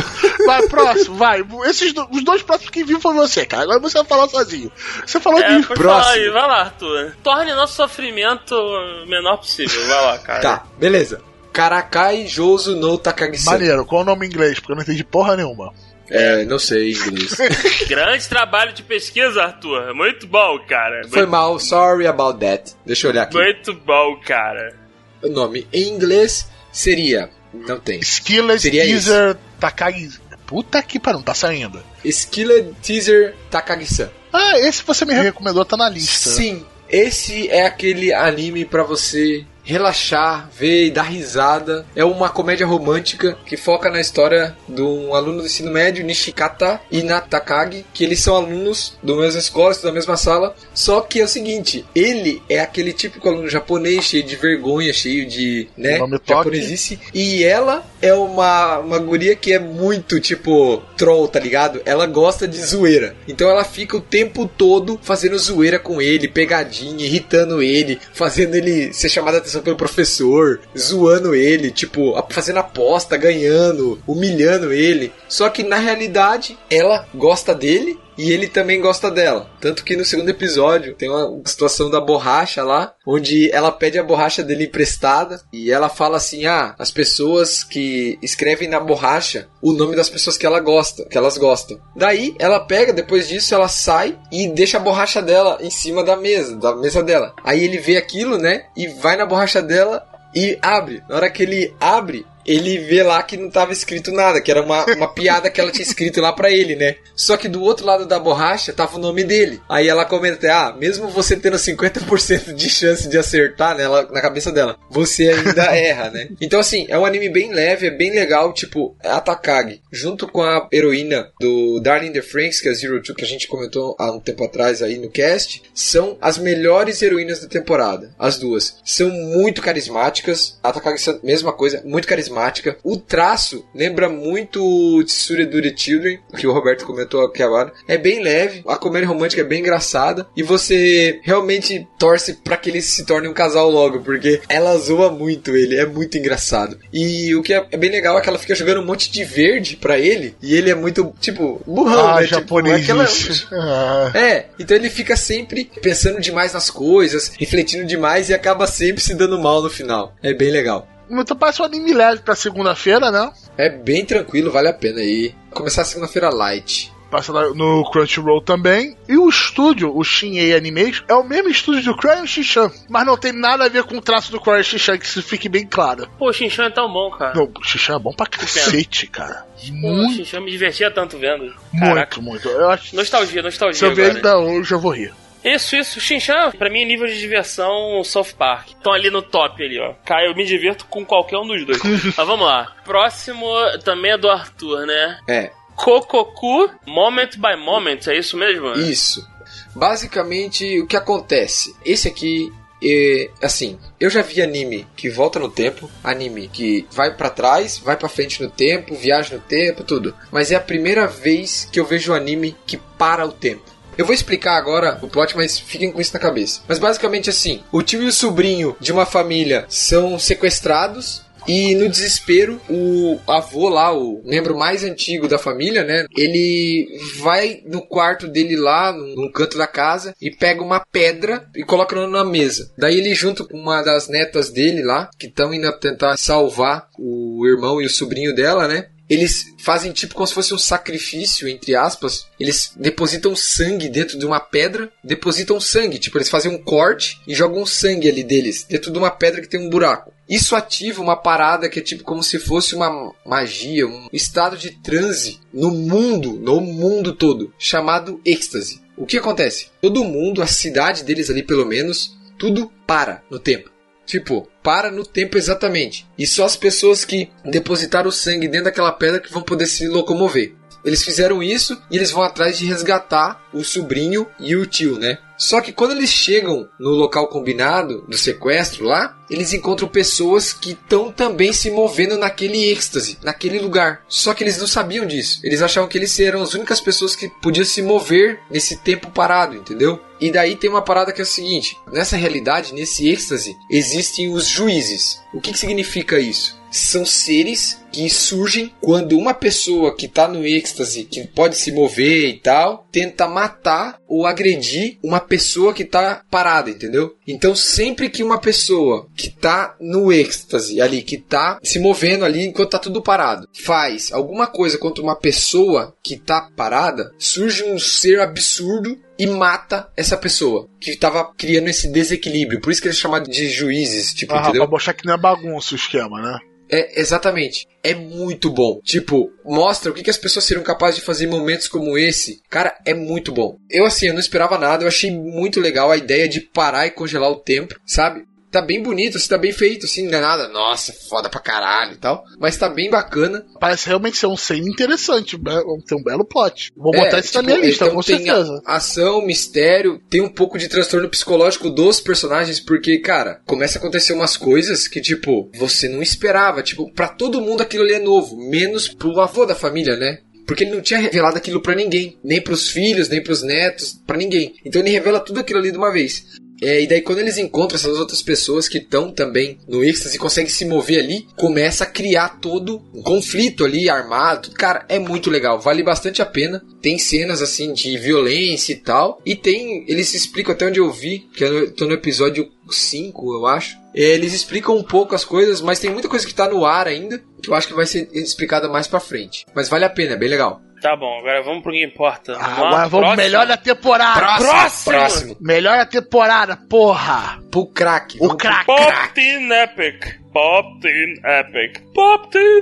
Vai, próximo, vai. Esses, do- os dois próximos que viu foi você, cara. Agora você vai falar sozinho. Você falou É, de Próximo. falar aí, vai lá, Arthur. Torne nosso sofrimento o menor possível, vai lá, cara. Tá, beleza. Karakai Jouzu no Takagi-san. Maneiro, qual o nome em inglês? Porque eu não entendi porra nenhuma. É, não sei inglês. <laughs> Grande trabalho de pesquisa, Arthur. Muito bom, cara. Foi mal, sorry about that. Deixa eu olhar aqui. Muito bom, cara. O nome em inglês seria. Não tem. Skillet Seria Teaser Takagi. Puta que pariu, não tá saindo. Skillet Teaser Takagi-san. Ah, esse você me recomendou, tá na lista. Sim, esse é aquele anime pra você relaxar, ver e dar risada. É uma comédia romântica que foca na história de um aluno do ensino médio, Nishikata e Natakagi, que eles são alunos da mesma escola, na mesma sala. Só que é o seguinte, ele é aquele típico aluno japonês, cheio de vergonha, cheio de, né, toque. japonesice. E ela é uma, uma guria que é muito, tipo, troll, tá ligado? Ela gosta de zoeira. Então ela fica o tempo todo fazendo zoeira com ele, pegadinha, irritando ele, fazendo ele ser chamado a atenção pelo professor, zoando ele, tipo, fazendo aposta, ganhando, humilhando ele. Só que na realidade, ela gosta dele e ele também gosta dela. Tanto que no segundo episódio tem uma situação da borracha lá, onde ela pede a borracha dele emprestada e ela fala assim: "Ah, as pessoas que escrevem na borracha o nome das pessoas que ela gosta, que elas gostam". Daí ela pega, depois disso ela sai e deixa a borracha dela em cima da mesa, da mesa dela. Aí ele vê aquilo, né? E vai na borracha dela e abre. Na hora que ele abre, ele vê lá que não tava escrito nada, que era uma, uma piada que ela tinha escrito lá pra ele, né? Só que do outro lado da borracha tava o nome dele. Aí ela comenta, ah, mesmo você tendo 50% de chance de acertar nela, na cabeça dela, você ainda <laughs> erra, né? Então assim, é um anime bem leve, é bem legal, tipo, a Takagi, junto com a heroína do Darling in the Franks, que é a Zero Two, que a gente comentou há um tempo atrás aí no cast, são as melhores heroínas da temporada. As duas. São muito carismáticas. A Takagi, mesma coisa, muito carismática. O traço lembra muito o Tsure Dure Children, que o Roberto comentou aqui agora. É bem leve, a comédia romântica é bem engraçada. E você realmente torce pra que eles se tornem um casal logo, porque ela zoa muito ele, é muito engraçado. E o que é é bem legal é que ela fica jogando um monte de verde pra ele, e ele é muito, tipo, burrão, Ah, né? Tipo, japonês. aquela- Ah. é, então ele fica sempre pensando demais nas coisas, refletindo demais e acaba sempre se dando mal no final. É bem legal. Então parece um anime leve pra segunda-feira, né? É bem tranquilo, vale a pena aí. Começar a segunda-feira light. Passa lá no Crunchyroll também. E o estúdio, o Shin-Ei Animation, é o mesmo estúdio do Crayon Shin-Chan. Mas não tem nada a ver com o traço do Crayon Shin-Chan, que isso fique bem claro. Pô, o Shinchan é tão bom, cara. Não, o Shin-Chan é bom pra cacete, cara. Pô, o Muito, Shinchan me divertia tanto vendo. Caraca. muito, muito. Eu acho Nostalgia, nostalgia se eu ver agora. ainda hoje, eu vou rir. Isso, isso. Shinchan, pra mim, é nível de diversão South Park. Estão ali no top ali, ó. Cara, eu me divirto com qualquer um dos dois. <laughs> Mas vamos lá. Próximo também é do Arthur, né? É, Kokoku Moment by Moment, é isso mesmo? isso. Basicamente, o que acontece? Esse aqui é assim, eu já vi anime que volta no tempo, anime que vai pra trás, vai pra frente no tempo, viaja no tempo, tudo. Mas é a primeira vez que eu vejo anime que para o tempo. Eu vou explicar agora o plot, mas fiquem com isso na cabeça. Mas basicamente assim, o tio e o sobrinho de uma família são sequestrados E no desespero, o avô lá, o membro mais antigo da família, né? Ele vai no quarto dele lá, no canto da casa, e pega uma pedra e coloca na mesa. Daí ele, junto com uma das netas dele lá, que estão indo tentar salvar o irmão e o sobrinho dela, né? Eles fazem tipo como se fosse um sacrifício, entre aspas. Eles depositam sangue dentro de uma pedra, depositam sangue, tipo, eles fazem um corte e jogam sangue ali deles, dentro de uma pedra que tem um buraco. Isso ativa uma parada que é tipo como se fosse uma magia, um estado de transe no mundo, no mundo todo, chamado êxtase. O que acontece? Todo mundo, a cidade deles ali pelo menos, tudo para no tempo. Tipo, para no tempo exatamente. E só as pessoas que depositaram o sangue dentro daquela pedra que vão poder se locomover. Eles fizeram isso e eles vão atrás de resgatar o sobrinho e o tio, né? Só que quando eles chegam no local combinado do sequestro lá, eles encontram pessoas que estão também se movendo naquele êxtase, naquele lugar. Só que eles não sabiam disso. Eles achavam que eles eram as únicas pessoas que podiam se mover nesse tempo parado, entendeu? E daí tem uma parada que é o seguinte: nessa realidade, nesse êxtase, existem os juízes. O que, que significa isso? São seres que surgem quando uma pessoa que está no êxtase, que pode se mover e tal, tenta matar ou agredir uma pessoa que está parada, entendeu? Então sempre que uma pessoa que está no êxtase ali, que está se movendo ali enquanto está tudo parado, faz alguma coisa contra uma pessoa que está parada, surge um ser absurdo e mata essa pessoa que estava criando esse desequilíbrio. Por isso que eles chamam de juízes, tipo, Ah, entendeu? pra mostrar que não é bagunça o esquema, né? É, exatamente. É muito bom. Tipo, mostra o que, que as pessoas seriam capazes de fazer em momentos como esse. Cara, é muito bom. Eu, assim, eu não esperava nada. Eu achei muito legal a ideia de parar e congelar o tempo, sabe? Tá bem bonito, assim, tá bem feito, assim, não é nada, nossa, foda pra caralho e tal. Mas tá bem bacana. Parece realmente ser um cena interessante. Tem um belo plot. Vou É, botar isso na tipo, minha lista, então com certeza. ação, mistério, tem um pouco de transtorno psicológico dos personagens, porque, cara, começa a acontecer umas coisas que, tipo, você não esperava. Tipo, pra todo mundo aquilo ali é novo, menos pro avô da família, né? Porque ele não tinha revelado aquilo pra ninguém, nem pros filhos, nem pros netos, pra ninguém. Então ele revela tudo aquilo ali de uma vez. É, e daí quando eles encontram essas outras pessoas que estão também no êxtase e conseguem se mover ali, começa a criar todo um conflito ali armado. Cara, é muito legal, vale bastante a pena. Tem cenas assim de violência e tal. E tem, eles explicam até onde eu vi, que eu tô no episódio 5, eu acho. É, Eles explicam um pouco as coisas, mas tem muita coisa que tá no ar ainda, que eu acho que vai ser explicada mais pra frente. Mas vale a pena, é bem legal. Tá bom, agora vamos pro que importa. Ah, agora vamos próximo? melhor da temporada. Próximo! próximo! próximo. Melhor da temporada, porra! Pro crack. O crack. Pop Teen Epic. Pop Teen Epic. Pop Teen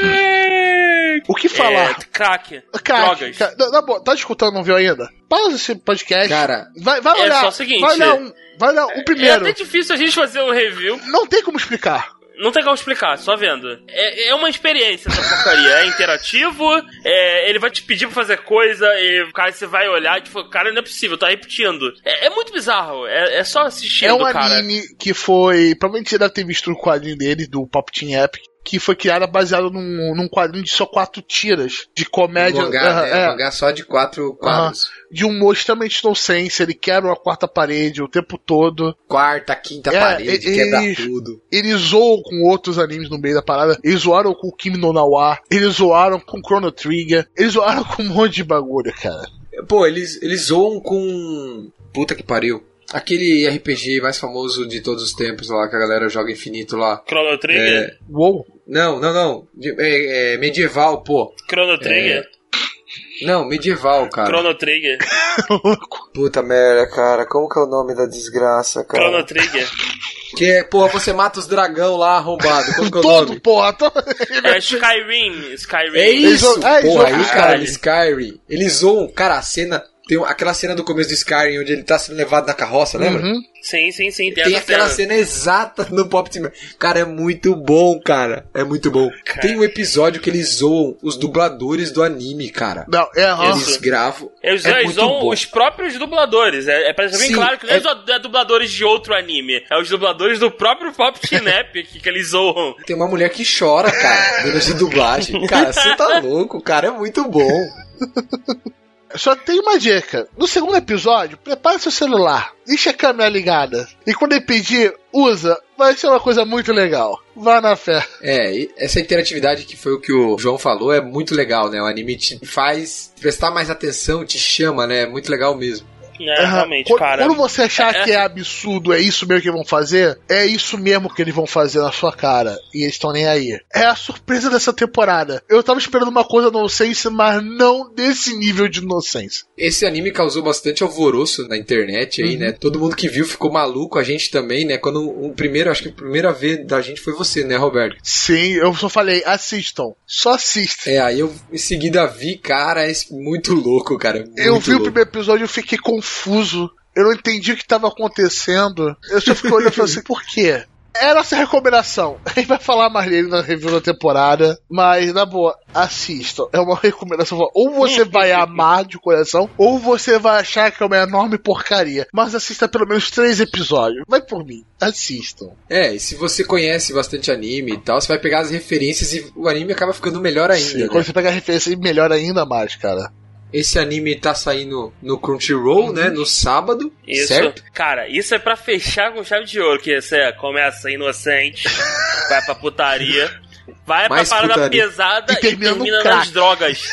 Epic. O que falar? É, crack. Cara, Drogas. cara, na- na boa, tá escutando, não viu ainda? Pausa esse podcast. Cara, vai, vai é olhar. só o seguinte, vai olhar um. Vai olhar um É primeiro. até difícil a gente fazer um review. Não tem como explicar. Não tem como explicar, só vendo. É, é uma experiência essa porcaria. É interativo, é, ele vai te pedir pra fazer coisa, e cara, você vai olhar e tipo, cara, não é possível, tá repetindo. É, é muito bizarro, é, é só assistindo, É um cara. anime que foi. Provavelmente você deve ter visto o quadrinho dele, do Pop Team Epic. Que foi criado baseado num, num quadrinho de só quatro tiras de comédia. mangá, Aham, né? é, Um mangá só de quatro quadros. de um humor extremamente nonsense. Ele quebra a quarta parede o tempo todo. Quarta, quinta É, parede, e- quebra tudo. Eles zoam com outros animes no meio da parada. Eles zoaram com o Kimi no Nawa. Eles zoaram com Chrono Trigger. Eles zoaram <laughs> com um monte de bagulho, cara. Pô, eles, eles zoam com. Puta que pariu. Aquele RPG mais famoso de todos os tempos lá, que a galera joga infinito lá. Chrono Trigger? É, Uou. não, não, não. De- é, é medieval, pô. Chrono Trigger? Não, medieval, cara. Chrono Trigger? <laughs> Puta merda, cara. Como que é o nome da desgraça, cara? Chrono Trigger? Que é, pô, você mata os dragão lá arrombado. Como que é o Todo, nome? porra. to- <laughs> É Skyrim. Skyrim. É isso! É, Porra, aí, cara, Skyrim. Skyrim. Eles zoam, cara, a cena. Tem aquela cena do começo do Skyrim onde ele tá sendo levado na carroça, lembra? Uhum. Sim, sim, sim. Tem, Tem aquela cena. cena exata no Pop Team. Cara, é muito bom, cara. É muito bom. Cara. Tem um episódio que eles zoam os dubladores do anime, cara. Não, é, aham. Eles gravam. Eles, é eles são bom. os próprios dubladores. É, é pra deixar bem Sim, claro que não é, é- é dubladores de outro anime. É os dubladores do próprio Pop Team <laughs> Epic que eles zoam. Tem uma mulher que chora, cara, durante a dublagem. Cara, você tá <laughs> louco, cara, é muito bom. <laughs> Só tem uma dica. No segundo episódio, prepare seu celular, deixa a câmera ligada. E quando ele pedir, usa. Vai ser uma coisa muito legal. Vá na fé. É, essa interatividade que foi o que o João falou é muito legal, né? O anime te faz prestar mais atenção, te chama, né? É muito legal mesmo. É, realmente, quando, cara. quando você achar é- que é absurdo, é isso mesmo que vão fazer, é isso mesmo que eles vão fazer na sua cara. E eles estão nem aí. É a surpresa dessa temporada. Eu tava esperando uma coisa inocência, mas não desse nível de inocência. Esse anime causou bastante alvoroço na internet aí, Uhum. né? Todo mundo que viu ficou maluco, a gente também, né? Quando o primeiro, acho que a primeira vez da gente foi você, né, Roberto? Sim, eu só falei, assistam. Só assistam. É, aí eu em seguida vi, cara, é muito louco, cara. Muito eu vi o louco. primeiro episódio e fiquei confuso. Eu não entendi o que estava acontecendo. Eu só fiquei olhando e falei assim, por quê? É nossa recomendação. <laughs> A gente vai falar mais dele na review da temporada. Mas, na boa, assistam. É uma recomendação. Ou você vai <laughs> amar de coração, ou você vai achar que é uma enorme porcaria. Mas assista pelo menos três episódios. Vai por mim. Assistam. É, e se você conhece bastante anime e tal, você vai pegar as referências e o anime acaba ficando melhor ainda. Sim, né? Quando você pega a referência, melhora ainda mais, cara. Esse anime tá saindo no Crunchyroll, né? No sábado, Isso, certo? cara, isso é pra fechar com chave de ouro, que você começa inocente, <laughs> vai pra putaria, vai Mais pra parada putaria. pesada E e termina <laughs> termina, no nas crack. drogas.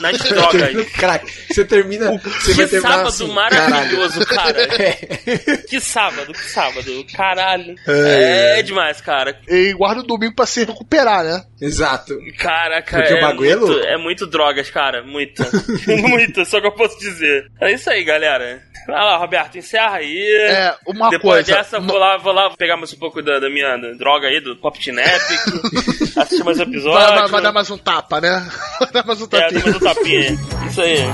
Nas drogas. Crack. Você termina. Você vai Que terminar sábado assim, maravilhoso, cara. caralho. <laughs> É. Que sábado, que sábado. Caralho. É, demais, cara. E guarda o domingo pra se recuperar, né? Exato. Caraca, Porque o é, bagulho é muito, louco. é muito drogas, cara. Muita. <laughs> Muita, só que eu posso dizer. É isso aí, galera. Vai lá, Roberto, encerra aí. É, uma Depois coisa. dessa, vou lá, vou lá pegar mais um pouco da, da minha droga aí, do Pop Teen Epic. assistir mais um episódio. Vai, vai- vai dar mais um tapa, né? <laughs> Vai dar mais um É, tapinha. depois do tapinha. Isso aí.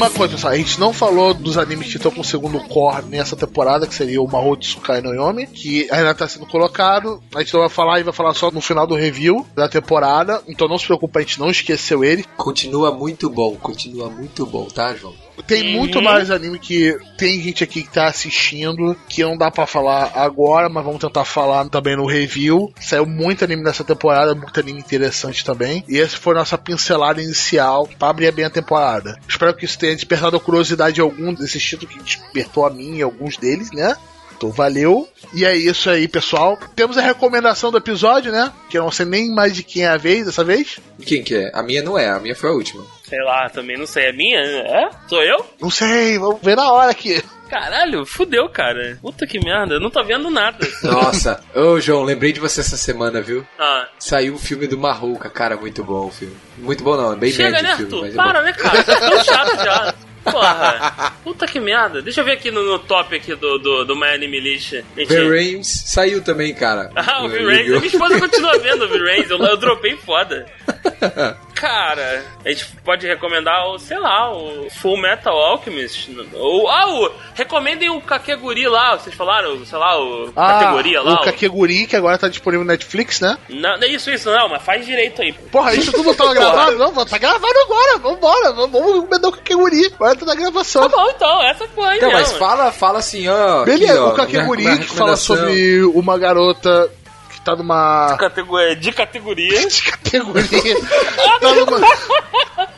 Uma coisa, pessoal, a gente não falou dos animes que estão com o segundo core nessa temporada, que seria o Mahou Tsukai no Yomi, que ainda está sendo colocado. A gente não vai falar e vai falar só no final do review da temporada, então não se preocupe, a gente não esqueceu ele. Continua muito bom, continua muito bom, tá, João? Tem Uhum. muito mais anime que tem gente aqui que tá assistindo, que não dá pra falar agora, mas vamos tentar falar também no review. Saiu muito anime nessa temporada, muito anime interessante também. E essa foi a nossa pincelada inicial pra abrir bem a temporada. Espero que isso tenha despertado a curiosidade de algum desses títulos que despertou a mim e alguns deles, né? Então valeu. E é isso aí, pessoal. Temos a recomendação do episódio, né? Que eu não sei nem mais de quem é a vez dessa vez. Quem que é? A minha não é, a minha foi a última. Sei lá, também não sei. É minha? É? Sou eu? Não sei, vamos ver na hora aqui. Caralho, fudeu, cara. Puta que merda, eu não tô vendo nada. Nossa, ô João, lembrei de você essa semana, viu? Ah, Saiu o filme do Marrouca, cara, muito bom o filme. Muito bom não, é bem chega, médio né, o filme, Arthur? mas é Para, bom. né, cara? Tá tão chato já. <laughs> Porra. Puta que merda. Deixa eu ver aqui no, no top aqui do, do, do My Anime List. Gente, V-Rames saiu também, cara. Ah, o V-Rains. Minha esposa continua vendo o V-Rains. Eu, eu dropei foda. <laughs> Cara, a gente pode recomendar o, sei lá, o Full Metal Alchemist. Ou, ah, o, recomendem o Kakeguri lá, vocês falaram, sei lá, o categoria lá. Ah, o Kakeguri, que agora tá disponível no Netflix, né? Não, não é isso, isso, não, mas faz direito aí. Porra, isso tudo tava <laughs> gravado? Não, tá gravado agora. Vambora, vamos vamos recomendar o Kakeguri. Agora tá na gravação. Tá bom, então, essa foi Então, mas fala, fala assim, ó. Beleza, aqui, ó, o Kakeguri minha- que fala sobre uma garota tá numa. Categoria, de categoria. <laughs> de categoria. tá numa.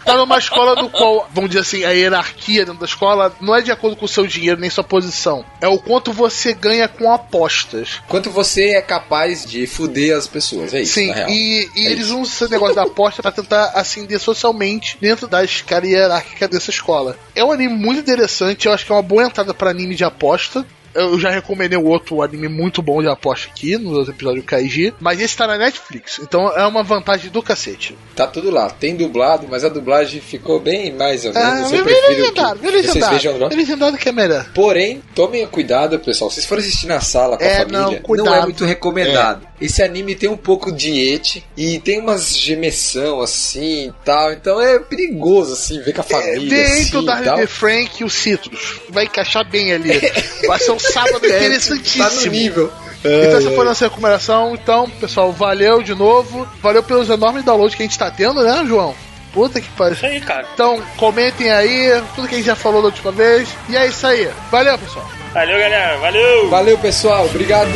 Tá numa escola do qual, vamos dizer assim, a hierarquia dentro da escola não é de acordo com o seu dinheiro nem sua posição. É o quanto você ganha com apostas. Quanto você é capaz de fuder as pessoas, é isso, Sim, na real. e, e É eles isso. usam esse negócio da aposta pra tentar ascender socialmente dentro da escala hierárquica dessa escola. É um anime muito interessante, eu acho que é uma boa entrada pra anime de aposta. Eu já recomendei o outro anime muito bom de aposta aqui, nos episódios do Kaiji, mas esse tá na Netflix, então é uma vantagem do cacete. Tá tudo lá. Tem dublado, mas a dublagem ficou bem mais ou Ah, menos. eu prefiro legendado, que vocês legendado. vejam lá. Vem legendado que é melhor. Porém, tomem cuidado, pessoal. Se vocês forem assistir na sala com É, a família, não, não, cuidado. é muito recomendado. Esse anime tem um pouco de et e tem umas gemessão assim e tal. Então é perigoso, assim, ver com a É, família. vem assim, entre o e Dark tal. the Frank e o Citrus. Vai encaixar bem ali. <laughs> Vai ser um sábado <laughs> É, interessantíssimo. Tá no nível. Então essa foi a nossa recomendação. Então, pessoal, valeu de novo. Valeu pelos enormes downloads que a gente tá tendo, né, João? Puta que pariu. Isso aí, cara. Então, comentem aí tudo que a gente já falou da última vez. E é isso aí. Valeu, pessoal. Valeu, galera. Valeu! Valeu, pessoal. Obrigado.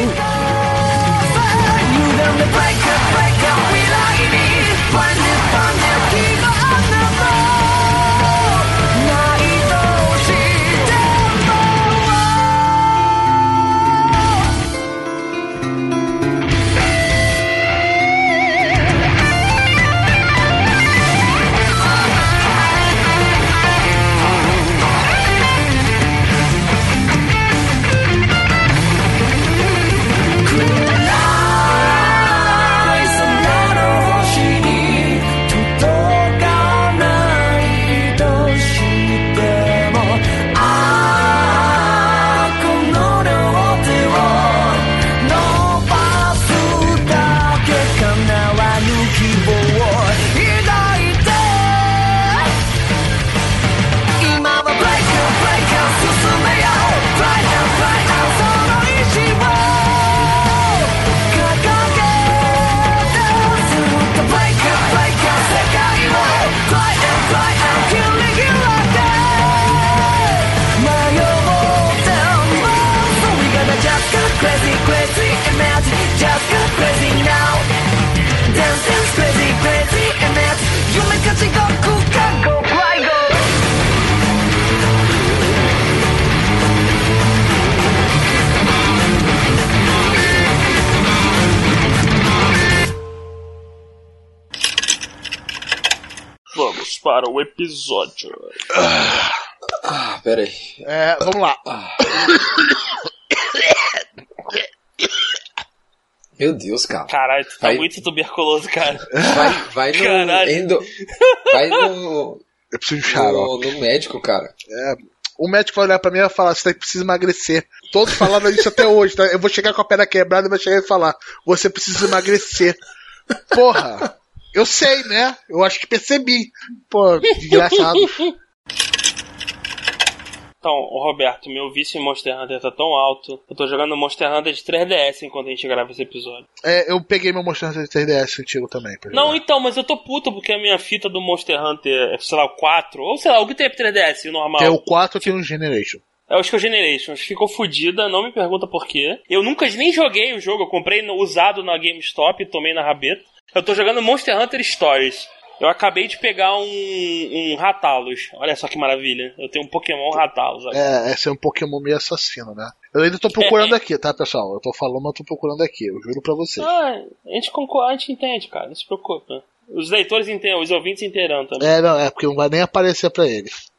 Episódio. Ah, pera aí. É, vamos lá. Meu Deus, cara. Caralho, tu tá muito tuberculoso, cara. Vai, vai no. Caralho. Endo, vai no, Eu preciso de um xarope. no, no médico, cara. O médico vai olhar pra mim e vai falar: você precisa emagrecer. Todos falaram isso até hoje, tá? Eu vou chegar com a perna quebrada e vai chegar e falar: você precisa emagrecer. Porra! Eu sei, né? Eu acho que percebi. Pô, desgraçado. Então, Roberto, meu vício em Monster Hunter tá tão alto. Eu tô jogando Monster Hunter de 3DS enquanto a gente grava esse episódio. É, eu peguei meu Monster Hunter 3DS antigo também. Não, então, mas eu tô puto porque a minha fita do Monster Hunter, é, sei lá, o 4, ou sei lá, o que tem pro 3DS, o normal. Tem o 4 aqui no Generation. É o Skull Generations. Ficou fodida, não me pergunta por quê. Eu nunca nem joguei o jogo, eu comprei no- usado na GameStop e tomei na rabeta. Eu tô jogando Monster Hunter Stories. Eu acabei de pegar um, um Ratalos. Olha só que maravilha. Eu tenho um Pokémon Ratalos agora. É, esse é um Pokémon meio assassino, né? Eu ainda tô procurando <laughs> aqui, tá, pessoal? Eu tô falando, mas eu tô procurando aqui, eu juro pra vocês. Ah, a gente concorda, a gente entende, cara. Não se preocupa. Os leitores entendem, os ouvintes entenderão também. É, não, é porque não vai nem aparecer pra eles.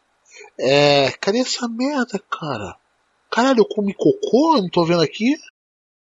É. Cadê essa merda, cara? Caralho, eu comi cocô? Eu Não tô vendo aqui.